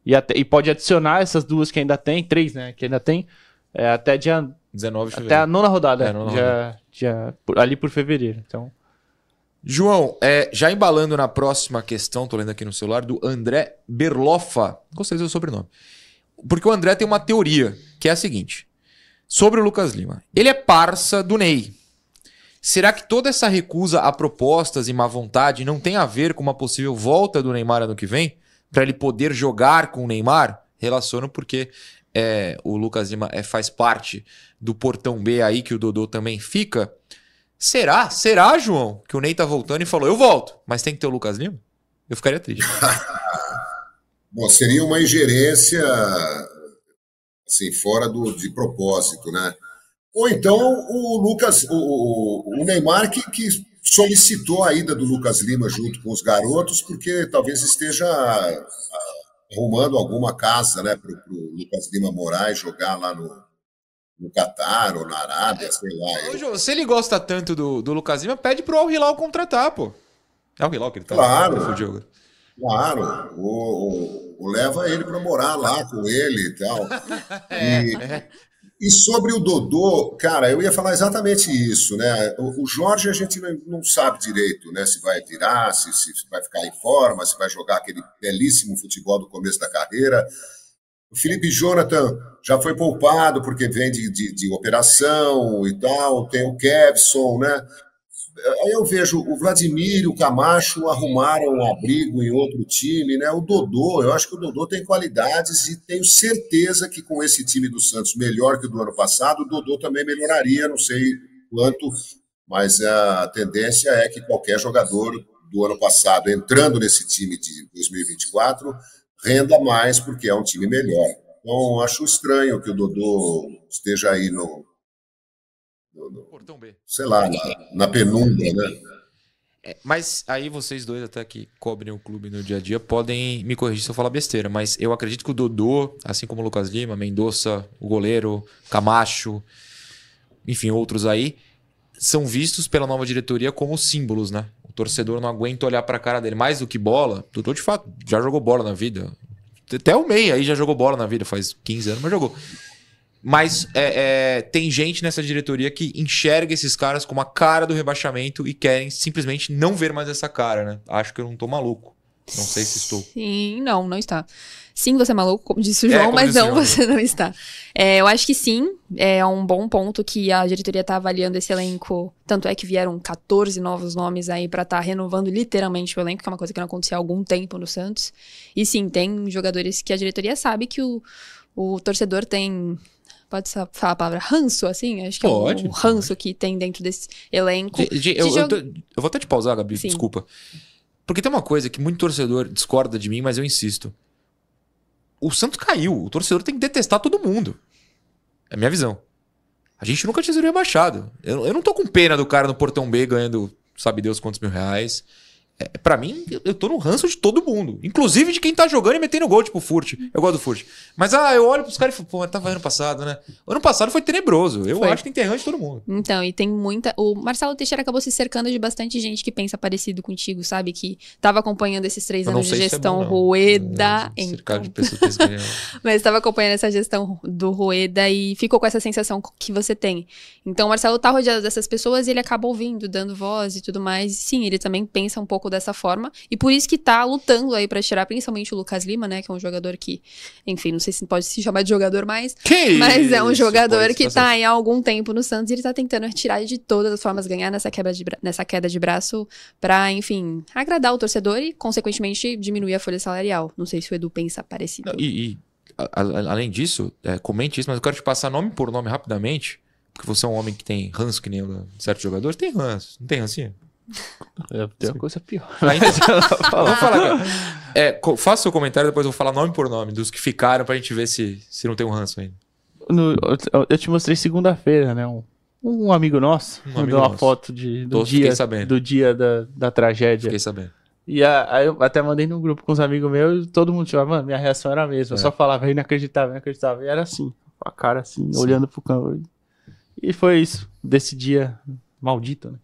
e, até- e pode adicionar essas duas que ainda tem, três, né? Que ainda tem, é, até dia
19 de
Até a nona rodada, É,
nona
já, já, por- ali por fevereiro. Então,
João, é, já embalando na próxima questão, tô lendo aqui no celular, do André Berloffa. Gostei do seu sobrenome. Porque o André tem uma teoria, que é a seguinte. Sobre o Lucas Lima. Ele é parça do Ney. Será que toda essa recusa a propostas e má vontade não tem a ver com uma possível volta do Neymar ano que vem? Para ele poder jogar com o Neymar? Relaciono porque é, o Lucas Lima é, faz parte do portão B aí, que o Dodô também fica. Será? Será, João? Que o Ney tá voltando e falou: Eu volto, mas tem que ter o Lucas Lima? Eu ficaria triste. *laughs*
Bom, seria uma ingerência assim, fora do, de propósito, né? Ou então o Lucas, o, o- Neymar que, que solicitou a ida do Lucas Lima junto com os garotos, porque talvez esteja ah, arrumando alguma casa, né, para o Lucas Lima morar e jogar lá no, no Catar ou na Arábia, sei lá.
Ô, João, se ele gosta tanto do, do Lucas Lima, pede pro Al Hilal contratar, pô. É o Hilal que ele tá
Claro.
agora.
Claro, o, o- o leva ele para morar lá com ele e tal. *laughs* E, e sobre o Dodô, cara, eu ia falar exatamente isso, né? O, o Jorge a gente não, não sabe direito, né? Se vai virar, se, se vai ficar em forma, se vai jogar aquele belíssimo futebol do começo da carreira. O Felipe Jonathan já foi poupado porque vem de, de, de operação e tal. Tem o Kevson, né? Aí eu vejo o Vladimir o Camacho arrumaram um abrigo em outro time, né? O Dodô, eu acho que o Dodô tem qualidades e tenho certeza que com esse time do Santos melhor que o do ano passado, o Dodô também melhoraria, não sei quanto, mas a tendência é que qualquer jogador do ano passado entrando nesse time de 2024 renda mais porque é um time melhor. Então, acho estranho que o Dodô esteja aí no, no, no
Portão B.
sei lá, na, na penumbra, né?
É, mas aí vocês dois, até que cobrem o clube no dia a dia, podem me corrigir se eu falar besteira. Mas eu acredito que o Dodô, assim como o Lucas Lima, Mendonça, o goleiro, Camacho, enfim, outros aí, são vistos pela nova diretoria como símbolos, né? O torcedor não aguenta olhar pra cara dele. Mais do que bola, Dodô de fato já jogou bola na vida. Até o Meia aí já jogou bola na vida, faz 15 anos, mas jogou. Mas é, é, tem gente nessa diretoria que enxerga esses caras como a cara do rebaixamento e querem simplesmente não ver mais essa cara, né? Acho que eu não tô maluco. Não sei se estou.
Sim, não, não está. Sim, você é maluco, como disse o
É,
João,
como
mas não,
João,
você não está. É, eu acho que sim, é um bom ponto que a diretoria está avaliando esse elenco. Tanto é que vieram 14 novos nomes aí para estar renovando literalmente o elenco, que é uma coisa que não acontecia há algum tempo no Santos. E sim, tem jogadores que a diretoria sabe que o, o torcedor tem. Pode falar a palavra ranço, assim? Acho que
Pode,
é o ranço que tem dentro desse elenco.
Ge- eu,
De
eu
jogo-
tô- eu vou até te pausar, Gabi,
Sim.
desculpa. Porque tem uma coisa que muito torcedor discorda de mim, mas eu insisto. O Santos caiu. O torcedor tem que detestar todo mundo. É a minha visão. A gente nunca tinha sido rebaixado. Eu, eu não tô com pena do cara no Portão B ganhando, sabe Deus quantos mil reais. É, pra mim, eu- tô no ranço de todo mundo. Inclusive de quem tá jogando e metendo gol, tipo o Furt. Eu gosto do Furt. Mas, ah, eu olho pros caras e falo, pô, mas tava ano passado, né? O ano passado foi tenebroso. Eu
Foi.
acho que tem terrão de todo mundo.
Então, e tem muita. O Marcelo Teixeira acabou se cercando de bastante gente que pensa parecido contigo, sabe? Que tava acompanhando esses três
Eu
anos de
se é
gestão
bom.
Rueda.
É,
então,
de pessoas que *laughs*
mas estava acompanhando essa gestão do Rueda e ficou com essa sensação que você tem. Então, o Marcelo tá rodeado dessas pessoas e ele acaba ouvindo, dando voz e tudo mais. E, sim, ele também pensa um pouco dessa forma. E por isso que tá lutando aí pra tirar principalmente o Lucas Lima, né? Que é um jogador que, enfim, não sei se pode se chamar de jogador mais.
Que
Mas é um
isso,
jogador
pode
que tá aí há algum tempo no Santos e ele tá tentando tirar de todas as formas, ganhar nessa, quebra de nessa queda de braço pra, enfim, agradar o torcedor e, consequentemente, diminuir a folha salarial. Não sei se o Edu pensa parecido.
Não, e, e, a- a- além disso, é, comente isso, mas eu quero te passar nome por nome rapidamente, porque você é um homem que tem ranço que nem certos jogadores. Tem ranço, não tem rancinho?
É, Tem uma coisa pior. *laughs*
Vamos falar. *laughs* É, faça seu comentário, depois eu vou falar nome por nome dos que ficaram pra gente ver se, se não tem um ranço ainda.
No- eu- eu te mostrei segunda-feira, né? Um, um amigo nosso
Um
mandou
amigo
uma
nosso.
foto de, do dia, do dia da, da tragédia.
Fiquei sabendo.
E a- aí eu até mandei num grupo com os amigos meus e todo mundo tinha, mano, minha reação era a mesma. Eu
É.
só falava inacreditável, inacreditável. E era assim, com a cara assim, olhando pro campo. E foi isso, desse dia maldito, né?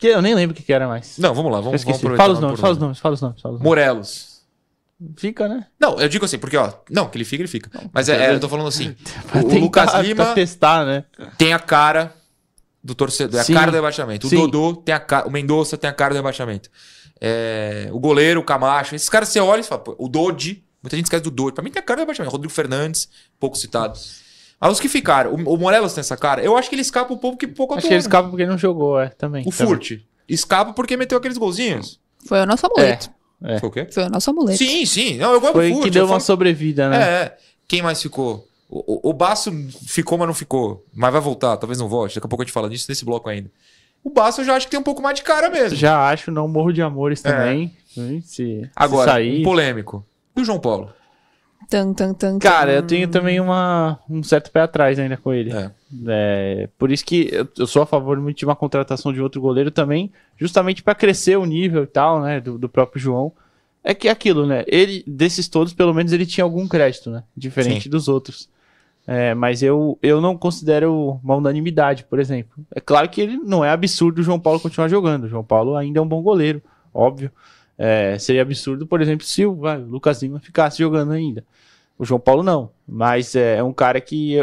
Que eu nem lembro o que, que era mais.
Não, vamos lá, vamos, vamos aproveitar.
Fala os
nome
nomes, fala os
nome.
nomes, fala os nomes, fala os nomes.
Morelos.
Fica, né?
Não, eu digo assim, porque, ó, não, que ele fica, ele fica. Mas é, é, eu tô falando assim, *laughs* o,
tentar-
Lucas Lima
testar, né?
tem a cara do torcedor, é a cara do rebaixamento. O
Sim.
Dodô tem a cara, o Mendonça tem a cara do rebaixamento. É, o goleiro, o Camacho, esses caras você olha e fala, pô, o Dodi, muita gente esquece do Dodi, pra mim tem a cara do rebaixamento. Rodrigo Fernandes, pouco citado. Aí os que ficaram, o, o Morelos tem essa cara, eu acho que ele escapa um pouco que pouco
Acho que ele
né?
escapa porque ele não jogou, é, também.
O
também.
Furt escapa porque meteu aqueles golzinhos.
Foi o nosso amuleto.
É.
Foi o quê?
Foi o nosso amuleto.
Sim, sim. Não, eu gosto
Foi
do Furt.
que deu
eu
uma
falo-
sobrevida, né?
É, é. Quem mais ficou? O, o, o Baço ficou, mas não ficou. Mas vai voltar, talvez não volte. Daqui a pouco a gente fala disso nesse bloco ainda. O Baço eu já acho que tem um pouco mais de cara mesmo.
Já acho, não morro de amores também. hein, Se, se
É. Agora,
sair.
um polêmico. E o João Paulo?
Tan, tan, tan,
Cara, eu tenho também uma, um certo pé atrás ainda com ele.
É.
É, por isso que eu, eu sou a favor muito de uma contratação de outro goleiro também, justamente para crescer o nível e tal, né, do, do próprio João. É que é aquilo, né? Ele, desses todos, pelo menos ele tinha algum crédito, né? Diferente
Sim.
dos outros. É, mas eu, eu não considero uma unanimidade, por exemplo. É claro que ele não é absurdo o João Paulo continuar jogando. O João Paulo ainda é um bom goleiro, óbvio. É, seria absurdo, por exemplo, se o, vai, o Lucas Lima ficasse jogando ainda. O João Paulo não. Mas é, é um cara que,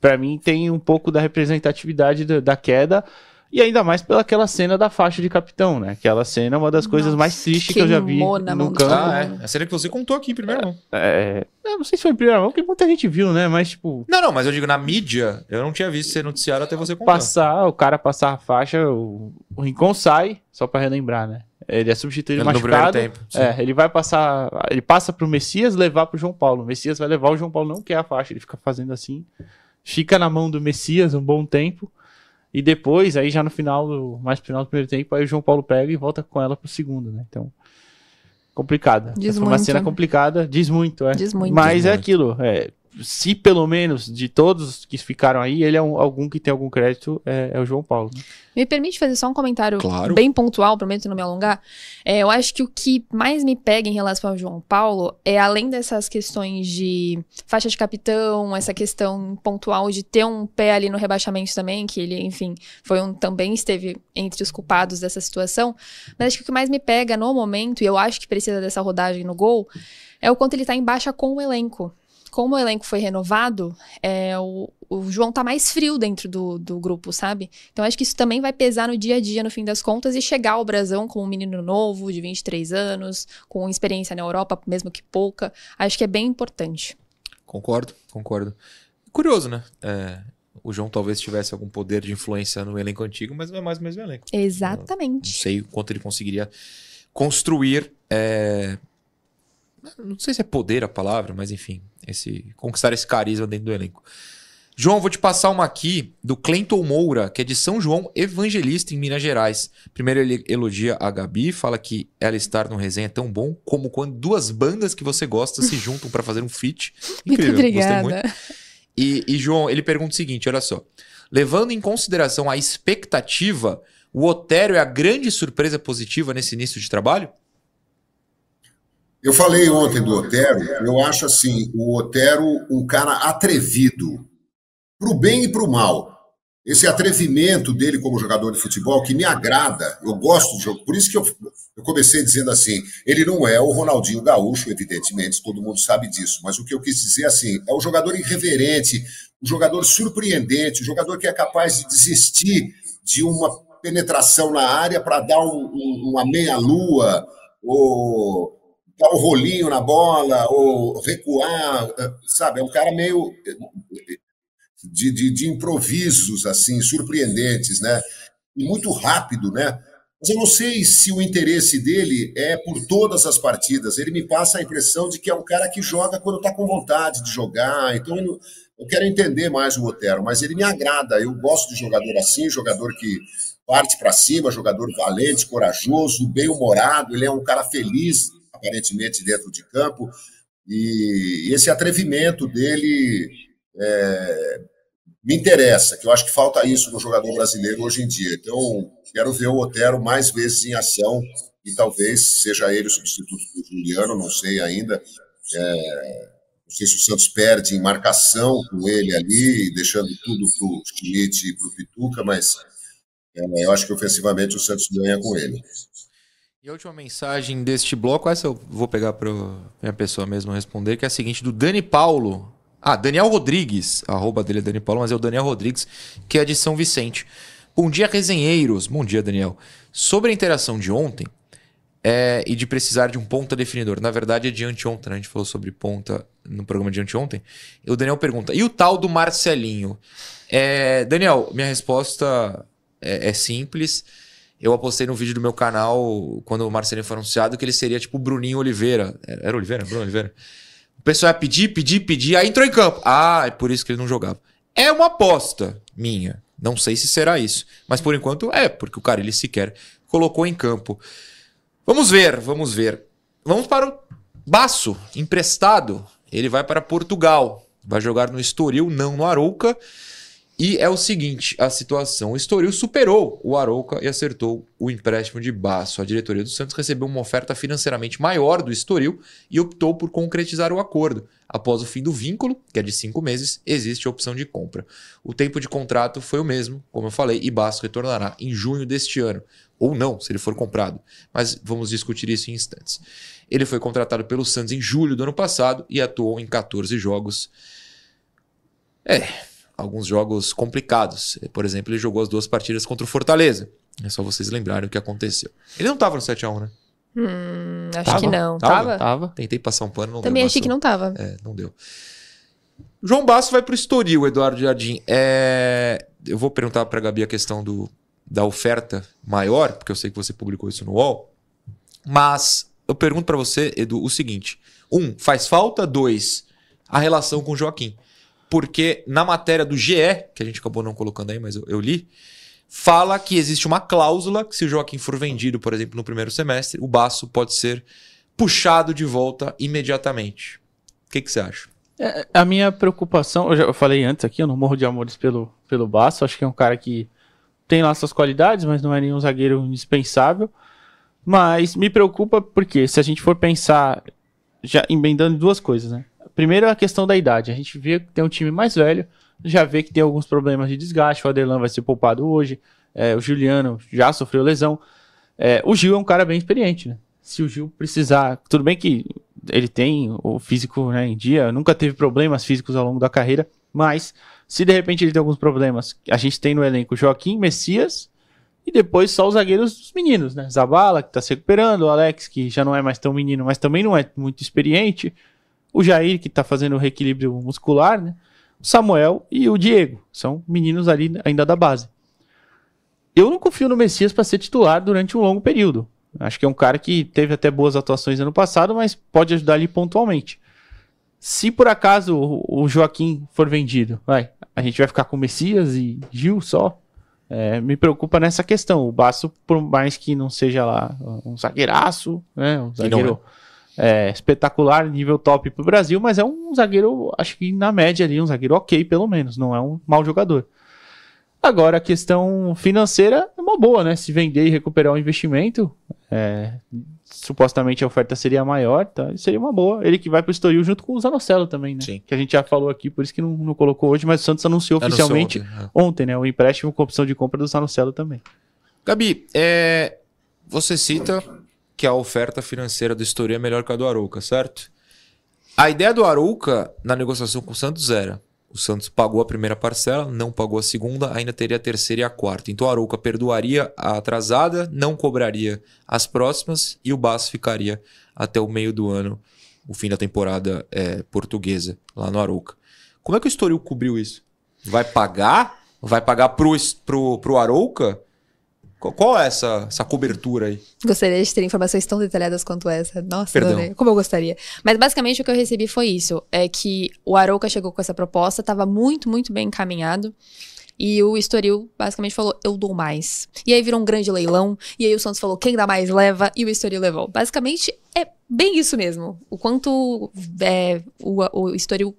para mim, tem um pouco da representatividade da, da queda. E ainda mais pelaquela cena da faixa de capitão, né? Aquela cena é uma das coisas
Nossa,
mais tristes que eu já vi no campo.
Ah, é. A cena que você contou aqui em primeira mão.
É, eu não sei se foi em primeira mão, porque muita gente viu, né? Mas, tipo,
Não, não, mas eu digo, na mídia, eu não tinha visto ser noticiário até você contar.
passar, o cara passar a faixa, o, o Rincon sai, só pra relembrar, né? Ele é substituído
No primeiro
machucado.
tempo. sim.
É, ele vai passar. Ele passa pro Messias levar pro João Paulo. O Messias vai levar o João Paulo, não quer a faixa, ele fica fazendo assim. Fica na mão do Messias um bom tempo. E depois, aí já no final, do, mais pro final do primeiro tempo, aí o João Paulo pega e volta com ela pro segundo, né? Então. Complicada.
Diz
Foi uma
muito.
cena complicada, diz muito, é.
Diz muito.
Mas
Diz
é
muito.
aquilo, é. Se pelo menos de todos que ficaram aí, ele é um- algum que tem algum crédito, é, é o João Paulo. né?
Me permite fazer só um comentário
Claro.
bem pontual, prometo não me alongar. É, eu acho que o que mais me pega em relação ao João Paulo é, além dessas questões de faixa de capitão, essa questão pontual de ter um pé ali no rebaixamento também, que ele, enfim, foi um também esteve entre os culpados dessa situação. Mas acho que o que mais me pega no momento, e eu acho que precisa dessa rodagem no gol, é o quanto ele tá em baixa com o elenco. Como o elenco foi renovado, é, o, o João tá mais frio dentro do, do grupo, sabe? Então acho que isso também vai pesar no dia a dia, no fim das contas, e chegar ao Brasão como um menino novo, de 23 anos, com experiência na Europa, mesmo que pouca, acho que é bem importante.
Concordo, concordo. Curioso, né? É, o João talvez tivesse algum poder de influência no elenco antigo, mas não é mais o mesmo elenco. Não
Exatamente.
sei o quanto ele conseguiria construir. é, Não sei se é poder a palavra, mas enfim, esse conquistar esse carisma dentro do elenco. João, vou te passar uma aqui do Clenton Moura, que é de São João Evangelista, em Minas Gerais. Primeiro ele elogia a Gabi, fala que ela estar no resenha é tão bom como quando duas bandas que você gosta se juntam para fazer um feat. *laughs*
Muito
Incrível, gostei
obrigada.
muito. E, e, João, ele pergunta o seguinte: olha só. Levando em consideração a expectativa, o Otério é a grande surpresa positiva nesse início de trabalho?
Eu falei ontem do Otero, eu acho assim, o Otero um cara atrevido, pro bem e pro mal. Esse atrevimento dele como jogador de futebol que me agrada, eu gosto de jogo, por isso que eu, eu comecei dizendo assim, ele não é o Ronaldinho Gaúcho, evidentemente, todo mundo sabe disso, mas o que eu quis dizer assim, é um jogador irreverente, um jogador surpreendente, um jogador que é capaz de desistir de uma penetração na área para dar um- um- uma meia-lua, ou dar um rolinho na bola, ou recuar, eh, sabe? É um cara meio de, de, de improvisos, assim, surpreendentes, né? E muito rápido, né? Mas eu não sei se o interesse dele é por todas as partidas. Ele me passa a impressão de que é um cara que joga quando está com vontade de jogar. Então, eu, eu quero entender mais o Otero, mas ele me agrada. Eu gosto de jogador assim, jogador que parte para cima, jogador valente, corajoso, bem-humorado. Ele é um cara feliz, aparentemente, dentro de campo. E esse atrevimento dele é, me interessa, que eu acho que falta isso no jogador brasileiro hoje em dia. Então, quero ver o Otero mais vezes em ação e talvez seja ele o substituto do Juliano, não sei ainda. É, não sei se o Santos perde em marcação com ele ali, deixando tudo para o Schmidt e para o Pituca, mas é, eu acho que ofensivamente o Santos ganha com ele.
E a última mensagem deste bloco, essa eu vou pegar para minha pessoa mesmo responder, que é a seguinte, do Dani Paulo. Ah, Daniel Rodrigues. Arroba dele é Dani Paulo, mas é o Daniel Rodrigues, que é de São Vicente. Bom dia, resenheiros. Bom dia, Daniel. Sobre a interação de ontem é, e de precisar de um ponta definidor. Na verdade, é de anteontem, né? A gente falou sobre ponta no programa de anteontem. E o Daniel pergunta, e o tal do Marcelinho? É, Daniel, minha resposta é, é simples. Eu apostei no vídeo do meu canal, quando o Marcelinho foi anunciado, que ele seria tipo o Bruninho Oliveira. Era Oliveira? Bruno Oliveira? O pessoal ia pedir, pedir, pedir, aí entrou em campo. Ah, é por isso que ele não jogava. É uma aposta minha. Não sei se será isso. Mas por enquanto é, porque o cara ele sequer colocou em campo. Vamos ver, vamos ver. Vamos para o Baço, emprestado. Ele vai para Portugal. Vai jogar no Estoril, não no Arouca. E é o seguinte, a situação. O Estoril superou o Arouca e acertou o empréstimo de Baço. A diretoria do Santos recebeu uma oferta financeiramente maior do Estoril e optou por concretizar o acordo. Após o fim do vínculo, que é de cinco meses, existe a opção de compra. O tempo de contrato foi o mesmo, como eu falei, e Baço retornará em junho deste ano. Ou não, se ele for comprado. Mas vamos discutir isso em instantes. Ele foi contratado pelo Santos em julho do ano passado e atuou em 14 jogos. É, alguns jogos complicados. Por exemplo, ele jogou as duas partidas contra o Fortaleza. É só vocês lembrarem o que aconteceu. Ele não tava no 7x1, né?
Hum, acho
Tava?
que não.
Tava?
Tava?
Tava.
Tentei passar um pano, não
Também
deu.
achei que não tava.
É, não deu. João Basso vai pro Estoril, Eduardo Jardim. É, Eu vou perguntar pra Gabi a questão do, da oferta maior, porque eu sei que você publicou isso no UOL. Mas eu pergunto pra você, Edu, o seguinte: um, faz falta? Dois, a relação com o Joaquim. Porque na matéria do GE, que a gente acabou não colocando aí, mas eu, eu li, fala que existe uma cláusula que se o Joaquim for vendido, por exemplo, no primeiro semestre, o Baço pode ser puxado de volta imediatamente. O que, que você acha?
É, A minha preocupação, eu já falei antes aqui, eu não morro de amores pelo, pelo Baço, acho que é um cara que tem lá suas qualidades, mas não é nenhum zagueiro indispensável. Mas me preocupa porque se a gente for pensar, já emendando duas coisas, né? Primeiro a questão da idade. A gente vê que tem um time mais velho, já vê que tem alguns problemas de desgaste. O Aderlan vai ser poupado hoje, é, o Juliano já sofreu lesão. É, o Gil é um cara bem experiente, né? Se o Gil precisar, tudo bem que ele tem o físico né, em dia, nunca teve problemas físicos ao longo da carreira, mas se de repente ele tem alguns problemas, a gente tem no elenco Joaquim, Messias e depois só os zagueiros dos meninos, né? Zabala, que tá se recuperando, o Alex, que já não é mais tão menino, mas também não é muito experiente, o Jair, que tá fazendo o reequilíbrio muscular, né? O Samuel e o Diego, são meninos ali ainda da base. Eu não confio no Messias para ser titular durante um longo período. Acho que é um cara que teve até boas atuações ano passado, mas pode ajudar ali pontualmente. Se por acaso o o Joaquim for vendido, vai, a gente vai ficar com Messias e Gil só. É, me preocupa nessa questão. O Baço, por mais que não seja lá um zagueiraço, né, um
não
zagueiro é, espetacular, nível top pro Brasil, mas é um zagueiro, acho que na média ali, um zagueiro ok, pelo menos, não é um mau jogador. Agora, a questão financeira é uma boa, né? Se vender e recuperar o investimento, é, supostamente a oferta seria maior, tá? seria uma boa. Ele que vai pro Estoril junto com o Zanocelo também, né?
Sim.
Que a gente já falou aqui, por isso que não, não colocou hoje, mas o Santos anunciou
Anunciou
oficialmente
ontem, é.
ontem, né? O empréstimo com opção de compra do Zanocelo também.
Gabi, é, você cita que a oferta financeira do Estoril é melhor que a do Arouca, certo? A ideia do Arouca na negociação com o Santos era: o Santos pagou a primeira parcela, não pagou a segunda, ainda teria a terceira e a quarta. Então o Arouca perdoaria a atrasada, não cobraria as próximas e o Baço ficaria até o meio do ano, o fim da temporada é, portuguesa, lá no Arouca. Como é que o Estoril cobriu isso? Vai pagar? Vai pagar pro, pro, pro Arouca? Qual, é essa, essa cobertura aí?
Gostaria de ter informações tão detalhadas quanto essa. Nossa,
Perdão.
como eu gostaria. Mas basicamente o que eu recebi foi isso: é que o Arouca chegou com essa proposta, estava muito, muito bem encaminhado. E o Estoril basicamente falou: eu dou mais. E aí virou um grande leilão. E aí o Santos falou: quem dá mais leva. E o Estoril levou. Basicamente é bem isso mesmo. O quanto é, o, o Estoril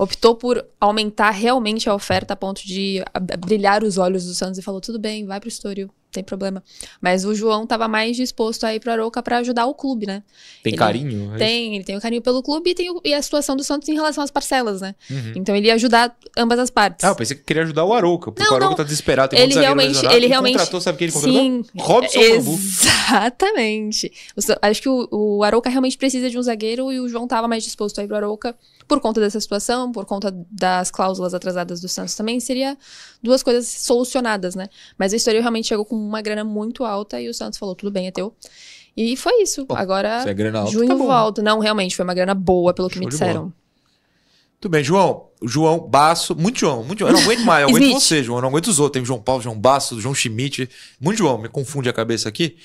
optou por aumentar realmente a oferta a ponto de brilhar os olhos do Santos e falou: tudo bem, vai pro Estoril, tem problema. Mas o João tava mais disposto a ir pro Arouca pra ajudar o clube, né?
Tem
Ele
carinho? É?
Tem, ele tem o carinho pelo clube e tem o- e a situação do Santos em relação às parcelas, né?
Uhum.
Então ele ia ajudar ambas as partes.
Ah, eu pensei que queria ajudar o Arouca, porque
Não,
o Arouca
não.
tá desesperado. Tem
ele realmente, ele realmente.
contratou, sabe quem ele contratou?
Sim,
Robson
exatamente. O acho que o, o Arouca realmente precisa de um zagueiro e o João tava mais disposto a ir pro Arouca por conta dessa situação, por conta das cláusulas atrasadas do Santos também. Seria duas coisas solucionadas, né? Mas o Estoril realmente chegou com uma grana muito alta e o Santos falou: tudo bem, é teu. E foi isso.
Bom,
Agora,
é grana alta,
junho
tá bom.
volta. Não, realmente, foi uma grana boa, pelo que
Show
me disseram.
Tudo bem, João. João Basso. Muito João, muito João. Eu não aguento mais, eu aguento *laughs* você, João. Eu não aguento os outros. Tem João Paulo, João Basso, João Schmidt. Muito João, me confunde a cabeça aqui.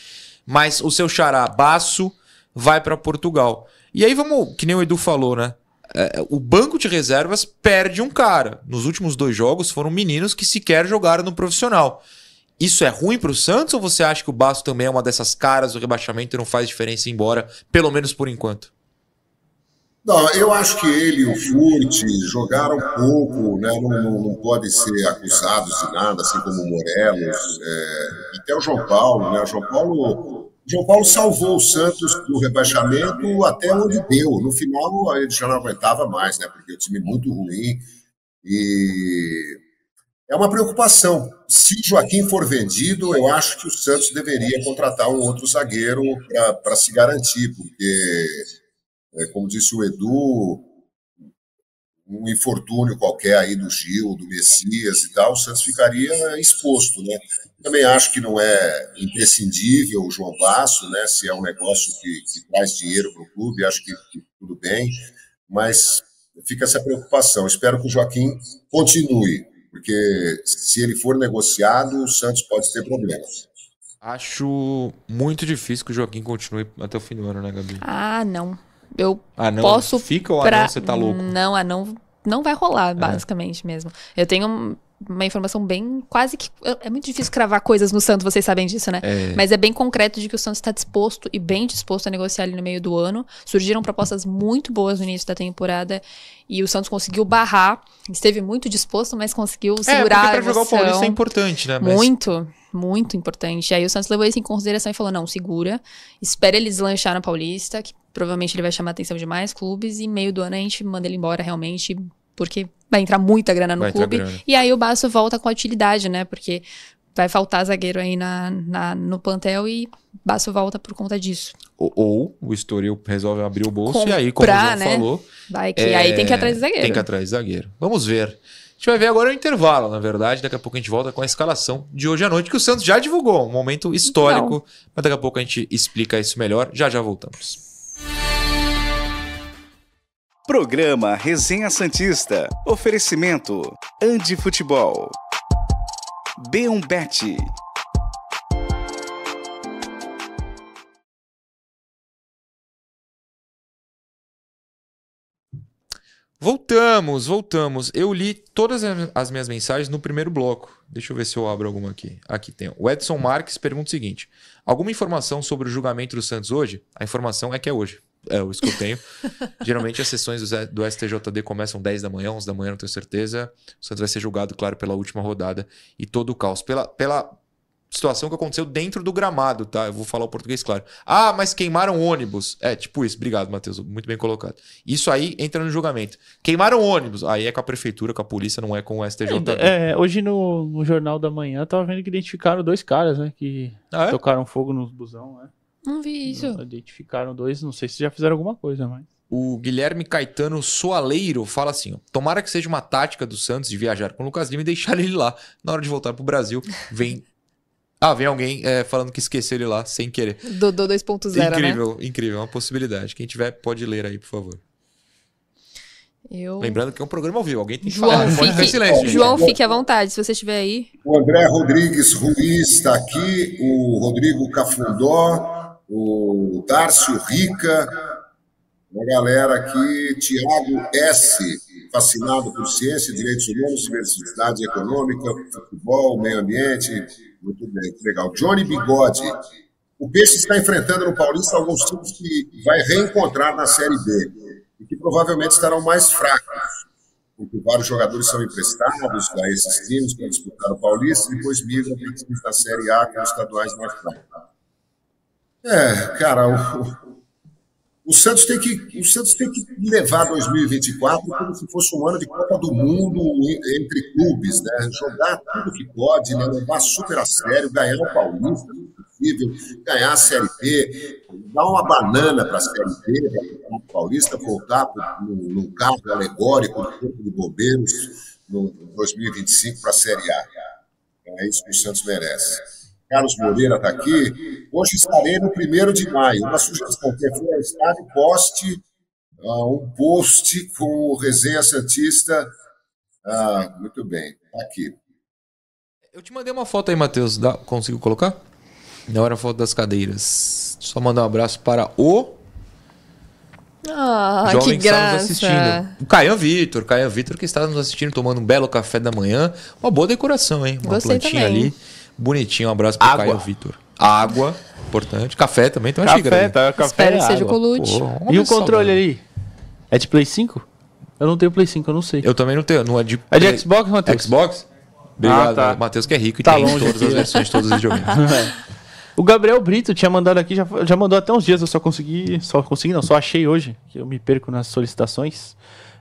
Mas o seu xará Basso vai pra Portugal. E aí vamos, que nem o Edu falou, né? É, o banco de reservas perde um cara. Nos últimos dois jogos foram meninos que sequer jogaram no profissional. Isso é ruim pro Santos ou você acha que o Basso também é uma dessas caras do rebaixamento e não faz diferença ir embora, pelo menos por enquanto?
Não, eu acho que ele e o Furt jogaram pouco, né? não, não, não podem ser acusados de nada, assim como o Morelos, é, até o João Paulo. Né? O João Paulo, João Paulo salvou o Santos do rebaixamento até onde deu. No final ele já não aguentava mais, né? porque o time é muito ruim. E é uma preocupação. Se Joaquim for vendido, eu acho que o Santos deveria contratar um outro zagueiro para se garantir, porque é, como disse o Edu, um infortúnio qualquer aí do Gil, do Messias e tal, o Santos ficaria exposto, né? Também acho que não é imprescindível o João Basso, né? Se é um negócio que, que traz dinheiro para o clube, acho que, que, tudo bem, mas fica essa preocupação. Espero que o Joaquim continue, porque se ele for negociado, o Santos pode ter problemas.
Acho muito difícil que o Joaquim continue até o fim do ano, né, Gabi?
Ah, não. Eu
Ah, não?
posso.
Fica ou
pra...
ah, não, você tá louco?
Não, ah, não, não vai rolar, basicamente mesmo. Eu tenho um- uma informação bem. Quase que. É muito difícil cravar coisas no Santos, vocês sabem disso, né?
É.
Mas é bem concreto de que o Santos está disposto e bem disposto a negociar ali no meio do ano. Surgiram propostas muito boas no início da temporada e o Santos conseguiu barrar. Esteve muito disposto, mas conseguiu
É,
segurar a
pra jogar o. Paulista é importante, né? Mas
Muito, muito importante. Aí o Santos levou isso em consideração e falou: não, segura, espera ele deslanchar no Paulista, que provavelmente ele vai chamar a atenção de mais clubes, e meio do ano a gente manda ele embora realmente, porque vai entrar muita grana no
Vai
clube.
grana.
E aí o Baço volta com a utilidade, né? Porque vai faltar zagueiro aí na, na- no plantel e Baço volta por conta disso.
Ou, ou o Estoril resolve abrir o bolso e aí, como o
Comprar,
João
né?
falou,
Vai que
é,
aí tem que ir atrás de zagueiro.
Tem que ir atrás de zagueiro. Vamos ver. A gente vai ver agora o intervalo, na verdade. Daqui a pouco a gente volta com a escalação de hoje à noite, que o Santos já divulgou. Um momento histórico. Mas daqui a pouco a gente explica isso melhor. Já já voltamos.
Programa Resenha Santista. Oferecimento: Andi Futebol. B1 Bet.
Voltamos, voltamos. Eu li todas as minhas mensagens no primeiro bloco. Deixa eu ver se eu abro alguma aqui. Aqui tem. O Edson Marques pergunta o seguinte: Alguma informação sobre o julgamento do Santos hoje? A informação é que é hoje. É isso que eu tenho. Geralmente as sessões do STJD começam 10 da manhã, 11 da manhã, não tenho certeza. O Santos vai ser julgado, claro, pela última rodada e todo o caos. Pela, pela situação que aconteceu dentro do gramado, tá? Eu vou falar o português claro. Ah, mas queimaram ônibus. É, tipo isso. Obrigado, Matheus. Muito bem colocado. Isso aí entra no julgamento. Queimaram ônibus. Aí é com a prefeitura, com a polícia, não é com o STJD.
É, hoje no, no Jornal da Manhã tava vendo que identificaram dois caras, né? Que
Ah, é?
tocaram fogo nos busão, né?
Não vi isso.
Identificaram dois, não sei se já fizeram alguma coisa, mas.
O Guilherme Caetano Soaleiro fala assim: ó, tomara que seja uma tática do Santos de viajar com o Lucas Lima e deixar ele lá. Na hora de voltar pro Brasil, vem. *laughs* Ah, vem alguém é, falando que esqueceu ele lá sem querer.
Dodô 2.0, né?
incrível, incrível. É uma possibilidade. Quem tiver, pode ler aí, por favor.
Eu...
Lembrando que é um programa ao vivo. Alguém tem que
João,
falar. Não pode
fique,
silêncio. gente.
João, fique à vontade, se você estiver aí.
O André Rodrigues Ruiz está aqui, o Rodrigo Cafundó, o Tárcio Rica, uma galera aqui, Tiago S., fascinado por ciência, direitos humanos, diversidade econômica, futebol, meio ambiente. Muito bem, que legal. Johnny Bigode. O Peixe está enfrentando no Paulista alguns times que vai reencontrar na Série B e que provavelmente estarão mais fracos porque vários jogadores são emprestados a esses times para disputar o Paulista e depois migram para times da Série A, que são estaduais mais fracos. É, cara, o, o Santos tem que o Santos tem que levar 2024 como se fosse um ano de Copa do Mundo en- entre clubes, né? Jogar tudo que pode, né? levar super a sério, ganhar o Paulista, se possível, ganhar a Série B, dar uma banana para a Série B, o Paulista voltar num carro alegórico do Corpo de Bombeiros no 2025 para a Série A. É isso que o Santos merece. Carlos Moreira está aqui. Hoje estarei no primeiro de maio. Uma sugestão: quem for ao estádio, poste ah, um post com o Resenha Santista. Ah, muito bem, está aqui.
Eu te mandei uma foto aí, Matheus. Dá- Consigo colocar? Não era a foto das cadeiras. Só mandar um abraço para o
Ah,
jovem
que
que está nos assistindo. O Caian Vitor. Caian Vitor que está nos assistindo, tomando um belo café da manhã. Uma boa decoração, hein? Uma
Gostei
plantinha
também.
ali. Bonitinho. Um abraço para o
Água.
Caian Vitor. Água, importante. Café também, então achei
Café,
grande.
tá? Café
Espero
e
que seja
água.
colute.
Uma
E o
vez
controle ali? É de Play 5? Eu não tenho Play 5, eu não sei.
Eu também não tenho. Não é de,
É de Xbox, Matheus?
Xbox? Obrigado,
Ah, tá.
Matheus, que é rico e
Tá
tem
longe
todas
aqui,
as
né?
versões, todos os videogames. *laughs*
O Gabriel Brito tinha mandado aqui, já, já mandou até uns dias, eu só consegui. Só consegui, não, só achei hoje, que eu me perco nas solicitações.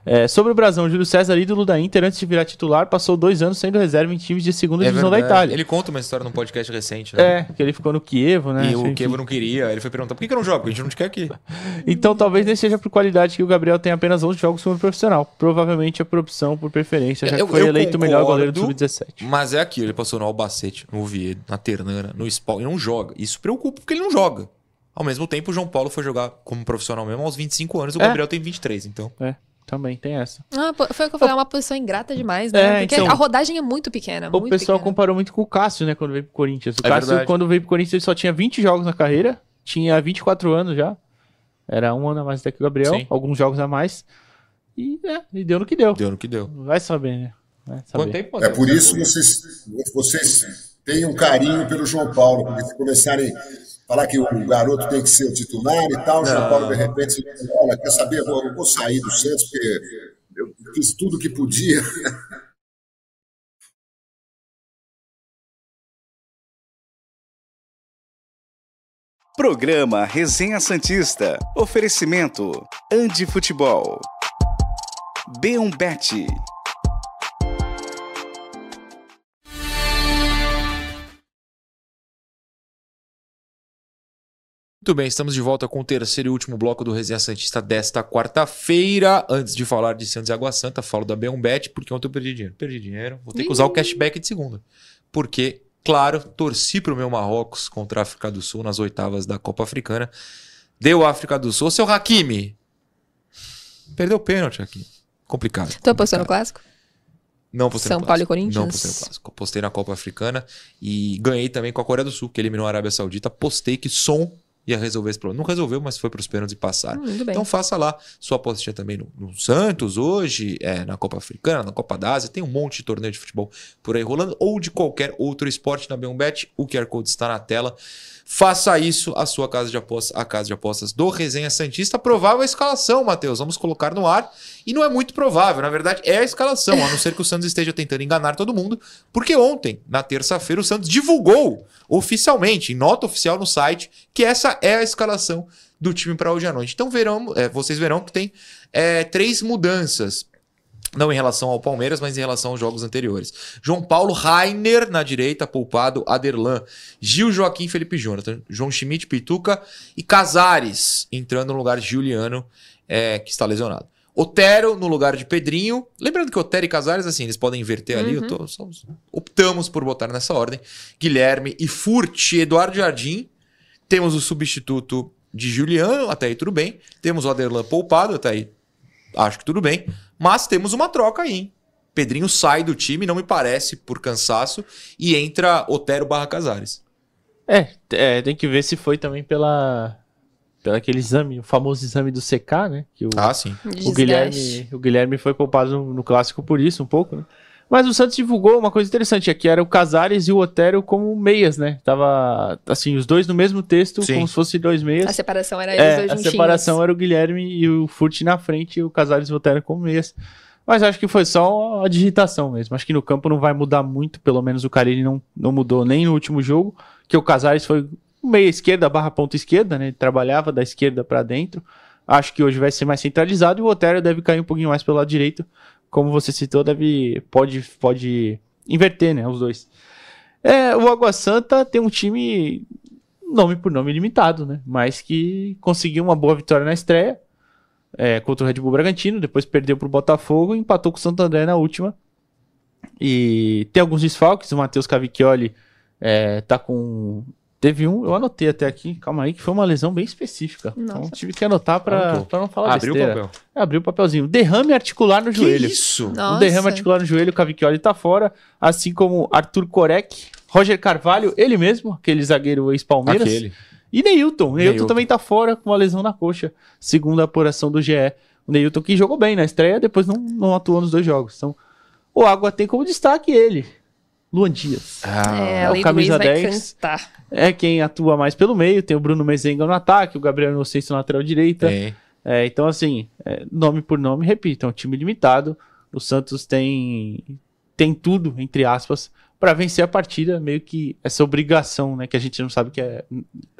É, sobre o Brasão, Júlio César, ídolo da Inter, antes de virar titular, passou dois anos sendo reserva em times de segunda
É
divisão da
verdade.
Itália.
Ele conta uma história num podcast recente, né?
É, que ele ficou no Kievo, né?
E o. Kevo não queria. Ele foi perguntar por que, que eu não jogo? Porque a gente não te quer aqui. *laughs*
Então talvez nem seja por qualidade que o Gabriel tem apenas 11 jogos como profissional. Provavelmente é por opção, por preferência, já
Eu-
que foi
eu
eleito o melhor goleiro do
concordo.
Sub-17.
Mas é aquilo, ele passou no Albacete, no Oviedo, na Ternana, no Spawn, e não joga. Isso preocupa porque ele não joga. Ao mesmo tempo, o João Paulo foi jogar como profissional mesmo aos 25 anos, o
É.
Gabriel tem 23, então.
É, também tem essa.
Ah, foi o que eu falei, é uma posição ingrata demais, né?
É,
Porque
então-
a rodagem é muito pequena.
O
muito
pessoal
pequena.
comparou muito com o Cássio, né, quando veio pro Corinthians. O
É
Cássio,
verdade.
quando veio pro Corinthians, ele só tinha 20 jogos na carreira, tinha 24 anos já. Era um ano a mais até que o Gabriel,
Sim.
alguns jogos a mais. E, é, e deu no que deu.
Deu no que deu.
Vai saber, né? Vai saber.
Tempo?
É por isso que vocês, vocês têm um carinho pelo João Paulo, porque se começarem falar que o garoto tem que ser o titular e tal, o João Paulo de repente, olha, quer saber, eu vou, eu vou sair do Santos porque eu fiz tudo que podia. *laughs*
Programa Resenha Santista. Oferecimento: Andi Futebol. B1
Muito bem, estamos de volta com o terceiro e último bloco do Resenha Santista desta quarta-feira. Antes de falar de Santos e Água Santa, falo da B1 Bet, porque ontem eu perdi dinheiro. Perdi dinheiro, vou ter que usar o cashback de segunda. Porque, claro, torci pro meu Marrocos contra a África do Sul nas oitavas da Copa Africana. Deu a África do Sul. Ô, seu Hakimi! Perdeu o pênalti aqui. Complicado.
Tu apostou no clássico?
Não postei
São
no
Paulo e. Corinthians?
Não postei no clássico. Postei na Copa Africana e ganhei também com a Coreia do Sul, que eliminou a Arábia Saudita. Postei que som ia resolver esse problema. Não resolveu, mas foi para os pênaltis e passaram.
Hum, muito bem.
Então faça lá sua apostinha também no, no Santos hoje, é, na Copa Africana, na Copa da Ásia. Tem um monte de torneio de futebol por aí rolando, ou de qualquer outro esporte na B1Bet. O QR Code está na tela. Faça isso, a sua casa de apostas, a casa de apostas do Resenha Santista. Provável escalação, Matheus. Vamos colocar no ar. E não é muito provável, na verdade, é a escalação, a não ser que o Santos esteja tentando enganar todo mundo, porque ontem, na terça-feira, o Santos divulgou oficialmente, em nota oficial no site, que essa é a escalação do time para hoje à noite. Então verão, é, vocês verão que tem é, três mudanças. Não em relação ao Palmeiras, mas em relação aos jogos anteriores. João Paulo Rainer na direita, poupado, Aderlan, Gil Joaquim Felipe Jonathan, João Schmidt, Pituca e Casares entrando no lugar de Juliano, é, que está lesionado. Otero no lugar de Pedrinho. Lembrando que Otero e Casares, assim, eles podem inverter ali. eu tô- só- optamos por botar nessa ordem. Guilherme e Furt, Eduardo Jardim. Temos o substituto de Juliano, até aí tudo bem. Temos o Aderlan poupado, até aí acho que tudo bem. Mas temos uma troca aí, hein? Pedrinho sai do time, não me parece, por cansaço, e entra Otero barra Casares.
É, é, tem que ver se foi também pela, pela aquele exame, o famoso exame do CK, né? Que o,
Ah, sim.
o,
Desgaste.
Guilherme, o Guilherme foi poupado no, no clássico por isso, um pouco, né? Mas o Santos divulgou uma coisa interessante aqui, era o Casares e o Otero como meias, né? Tava, assim, os dois no mesmo texto,
Sim.
como se fossem dois meias.
A separação era eles
É,
dois
a separação era o Guilherme e o Furt na frente e o Casares e o Otero como meias. Mas acho que foi só a digitação mesmo. Acho que no campo não vai mudar muito, pelo menos o Carilli não, não mudou nem no último jogo, que o Casares foi meia esquerda barra ponta esquerda, né? Ele trabalhava da esquerda para dentro. Acho que hoje vai ser mais centralizado e o Otero deve cair um pouquinho mais pelo lado direito. Como você citou, deve pode pode inverter, né, os dois. É, o Água Santa tem um time nome por nome limitado, né? Mas que conseguiu uma boa vitória na estreia é, contra o Red Bull Bragantino, depois perdeu pro Botafogo e empatou com o Santo André na última. E tem alguns desfalques, o Matheus Cavicchioli é, tá com. Teve um, eu anotei até aqui, calma aí, que foi uma lesão bem específica. Então
Nossa.
tive que anotar pra não falar
Abriu o
besteira.
papel.
Abriu o papelzinho. Derrame articular no
Que
joelho.
isso?
Nossa.
Um derrame articular no joelho, o Cavicchioli tá fora, assim como Arthur Korek, Roger Carvalho, ele mesmo, aquele zagueiro ex-Palmeiras.
Aquele.
E Neilton. Neilton
Neilton.
também tá fora com uma lesão na coxa, segundo a apuração do GE. O Neilton que jogou bem na estreia, depois não, não atuou nos dois jogos. Então, o Água tem como destaque ele, Luan Dias.
Ah,
É,
é
a
o camisa
Luiz vai
10.
cantar.
É quem atua mais pelo meio, tem o Bruno Mezenga no ataque, o Gabriel Inocêncio na lateral direita.
tem.
É, então, assim, é, nome por nome, repito, é um time limitado. O Santos tem, tem tudo, entre aspas, para vencer a partida, meio que essa obrigação, né? Que a gente não sabe que é.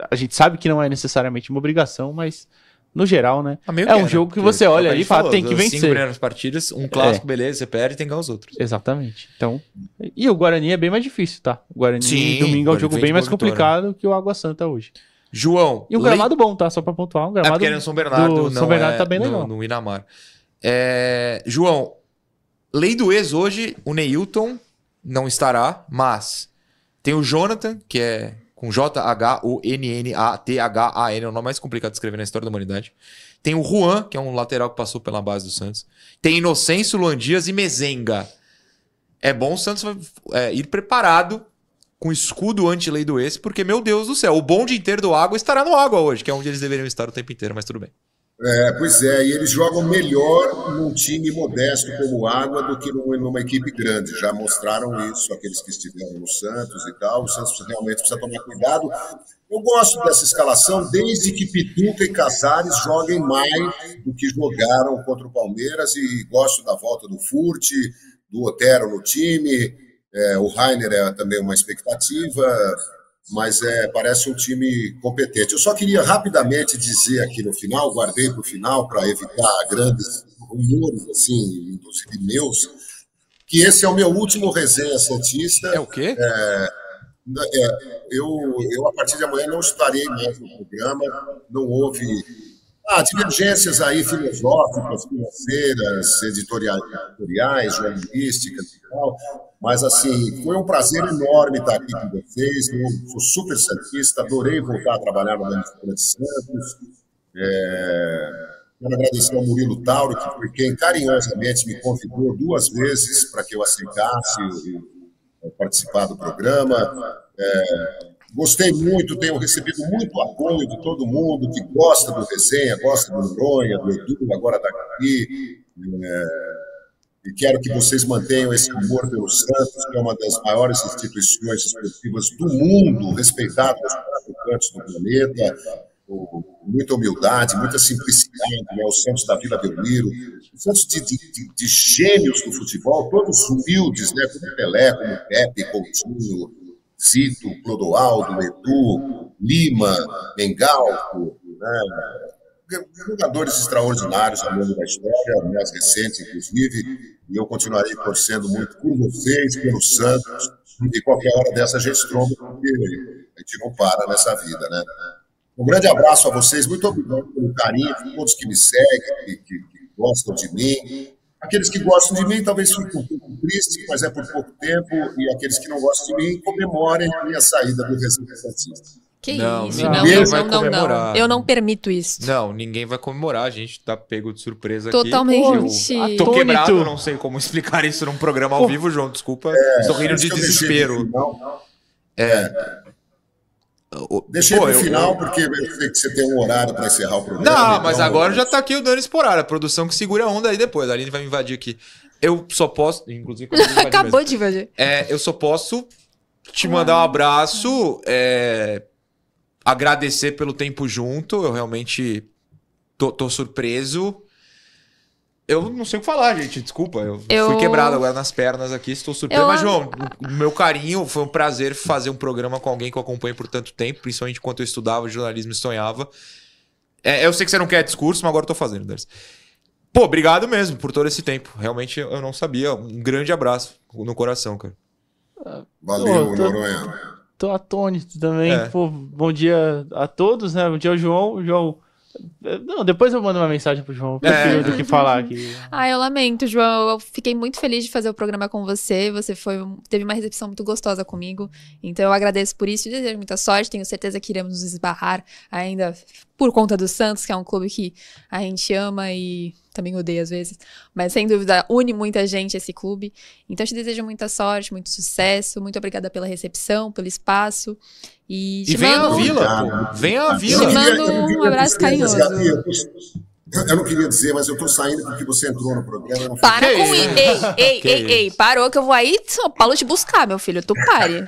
A gente sabe que não é necessariamente uma obrigação, mas no geral, né?
Ah,
É um
né?
jogo que você
é
olha ali e fala, tem que vencer.
Cinco primeiras partidas, um clássico, beleza, você perde e tem que ganhar os outros.
Exatamente. Então, e o Guarani é bem mais difícil, tá? O Guarani
Sim,
domingo é um jogo bem mais complicado que o Água Santa hoje.
João.
E um gramado bom, tá? Só pra pontuar, um
É
gramado
porque era no São Bernardo,
do
não
São Bernardo
é
tá bem
no-
legal.
No, Inamar. É, João, lei do ex hoje, o Neilton não estará, mas tem o Jonathan, que é com J-H-O-N-N-A-T-H-A-N, é o nome mais complicado de escrever na história da humanidade. Tem o Juan, que é um lateral que passou pela base do Santos. Tem Inocêncio, Luan Dias e Mezenga. É bom o Santos é, ir preparado com escudo anti-lei do ex, porque, meu Deus do céu, o bonde inteiro do Água estará no Água hoje, que é onde eles deveriam estar o tempo inteiro, mas tudo bem.
É, pois é, e eles jogam melhor num time modesto como Água do que num- numa equipe grande. Já mostraram isso, aqueles que estiveram no Santos e tal. O Santos realmente precisa tomar cuidado. Eu gosto dessa escalação desde que Pituca e Casares joguem mais do que jogaram contra o Palmeiras e gosto da volta do Furt, do Otero no time. É, o Rainer é também uma expectativa mas é, parece um time competente. Eu só queria rapidamente dizer aqui no final, guardei para o final para evitar grandes rumores, assim, inclusive meus, que esse é o meu último resenha Santista.
É o quê?
É, eu, eu, a partir de amanhã, não estarei mais no programa, não houve ah, divergências aí filosóficas, financeiras, editoriais, jornalísticas e tal, mas assim, foi um prazer enorme estar aqui com vocês, eu sou super santista, adorei voltar a trabalhar na Manifestação de Santos, é, quero agradecer ao Murilo Tauro, que foi quem carinhosamente me convidou duas vezes para que eu aceitasse participar do programa, é, Gostei muito, tenho recebido muito apoio de todo mundo que gosta do resenha, gosta do Noronha, do Edu, agora da Gabi. É, e quero que vocês mantenham esse amor pelo Santos, que é uma das maiores instituições esportivas do mundo, respeitada nos quatro cantos do planeta, com muita humildade, muita simplicidade, né? o Santos da Vila Belmiro, o Santos de, de, de, do futebol, todos humildes, né? como Pelé, como Pepe, Coutinho, Zito, Clodoaldo, Edu, Lima, Mengalco, né? jogadores extraordinários ao longo da história, mais recente, inclusive, e eu continuarei torcendo muito por vocês, pelo Santos, e qualquer hora dessa a gente tromba, porque a gente não para nessa vida, né? Um grande abraço a vocês, muito obrigado pelo carinho, de todos que me seguem, que, que, que gostam de mim, Aqueles que gostam de mim talvez fiquem um pouco tristes, mas é por pouco tempo, e aqueles que não gostam de mim comemorem a minha saída do Santista.
Que
Não,
isso,
ninguém
não, não,
vai
não, não,
comemorar.
não. Eu não permito isso.
Não, ninguém vai comemorar, a gente tá pego de surpresa
Totalmente.
aqui. Eu tô quebrado, eu não sei como explicar isso num programa ao vivo, João, desculpa. Estou rindo de
Isso que eu deixei
desespero.
pro final.
Pô, eu-
final, porque você tem um horário para encerrar o programa.
Não,
então-
mas agora já tá aqui o Dani Esporar, a produção que segura a onda aí depois. A Aline vai me invadir aqui. Eu só posso. Inclusive, quando eu invadir
Acabou
mesmo.
de invadir.
É, eu só posso te mandar um abraço, é, agradecer pelo tempo junto. Eu realmente tô, tô surpreso. Eu não sei o que falar, gente. Desculpa. Eu,
Eu-
fui quebrado agora nas pernas aqui. Estou surpreso.
Eu-
Mas, João, o meu carinho foi um prazer fazer um programa com alguém que eu acompanho por tanto tempo, principalmente enquanto eu estudava jornalismo e sonhava. É, eu sei que você não quer discurso, mas agora eu tô fazendo, Darcy. Pô, obrigado mesmo por todo esse tempo. Realmente eu não sabia. Um grande abraço no coração, cara.
Valeu,
Pô, tô-
Noronha.
Tô atônito também.
É.
Pô, bom dia a todos, né? Bom dia ao João. João. Não, depois eu mando uma mensagem pro João. Eu
É.
prefiro do que falar aqui.
Ah, eu lamento, João. Eu fiquei muito feliz de fazer o programa com você. Você foi, teve uma recepção muito gostosa comigo. Então eu agradeço por isso e desejo muita sorte. Tenho certeza que iremos nos esbarrar ainda por conta do Santos, que é um clube que a gente ama e também odeia às vezes. Mas sem dúvida une muita gente esse clube. Então eu te desejo muita sorte, muito sucesso. Muito obrigada pela recepção, pelo espaço. E te
E vem
mando...
à vila, pô. Vem à vila.
Te mando um abraço carinhoso.
Eu tô- não queria dizer, mas eu estou saindo porque você entrou no programa.
Para com
isso?
Ei, ei, ei, ei. Parou que eu vou aí São Paulo te buscar, meu filho. Tu pare.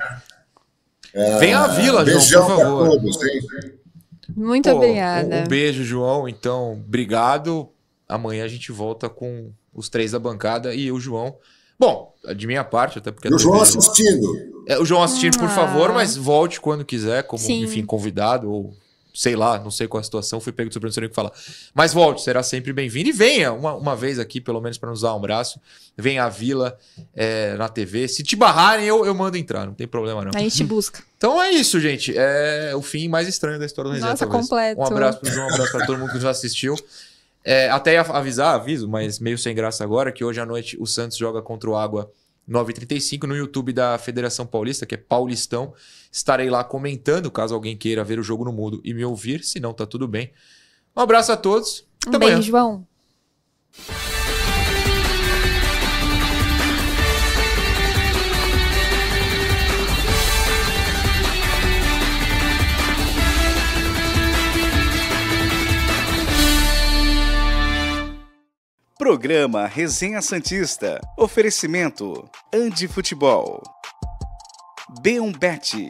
Vem à vila, João, por favor.
todos, hein?
Muito
Pô,
obrigada.
Um, um beijo, João. Então, obrigado. Amanhã a gente volta com os três da bancada e o João. Bom, de minha parte, até porque.
E o João
TV
assistindo.
É, o João assistindo, por
Ah.
favor, mas volte quando quiser, como,
Sim.
enfim, convidado ou sei lá, não sei qual a situação, fui pego de surpresa, não sei nem o que falar. Mas volte, será sempre bem-vindo. E venha uma, uma vez aqui, pelo menos, para nos dar um abraço. Venha à vila é, na TV. Se te barrarem, eu, eu mando entrar, não tem problema não.
A gente busca.
Então é isso, gente. É o fim mais estranho da história do Resenha,
Nossa,
talvez.
completo.
Um abraço João, um abraço para todo mundo que nos assistiu. É, até avisar, aviso, mas meio sem graça agora, que hoje à noite o Santos joga contra o Água 9h35 no YouTube da Federação Paulista, que é Paulistão. Estarei lá comentando, caso alguém queira ver o jogo no mudo e me ouvir, se não, tá tudo bem. Um abraço a todos.
Um
Até
beijo,
amanhã.
João.
Programa Resenha Santista. Oferecimento Andi Futebol. B1Bet.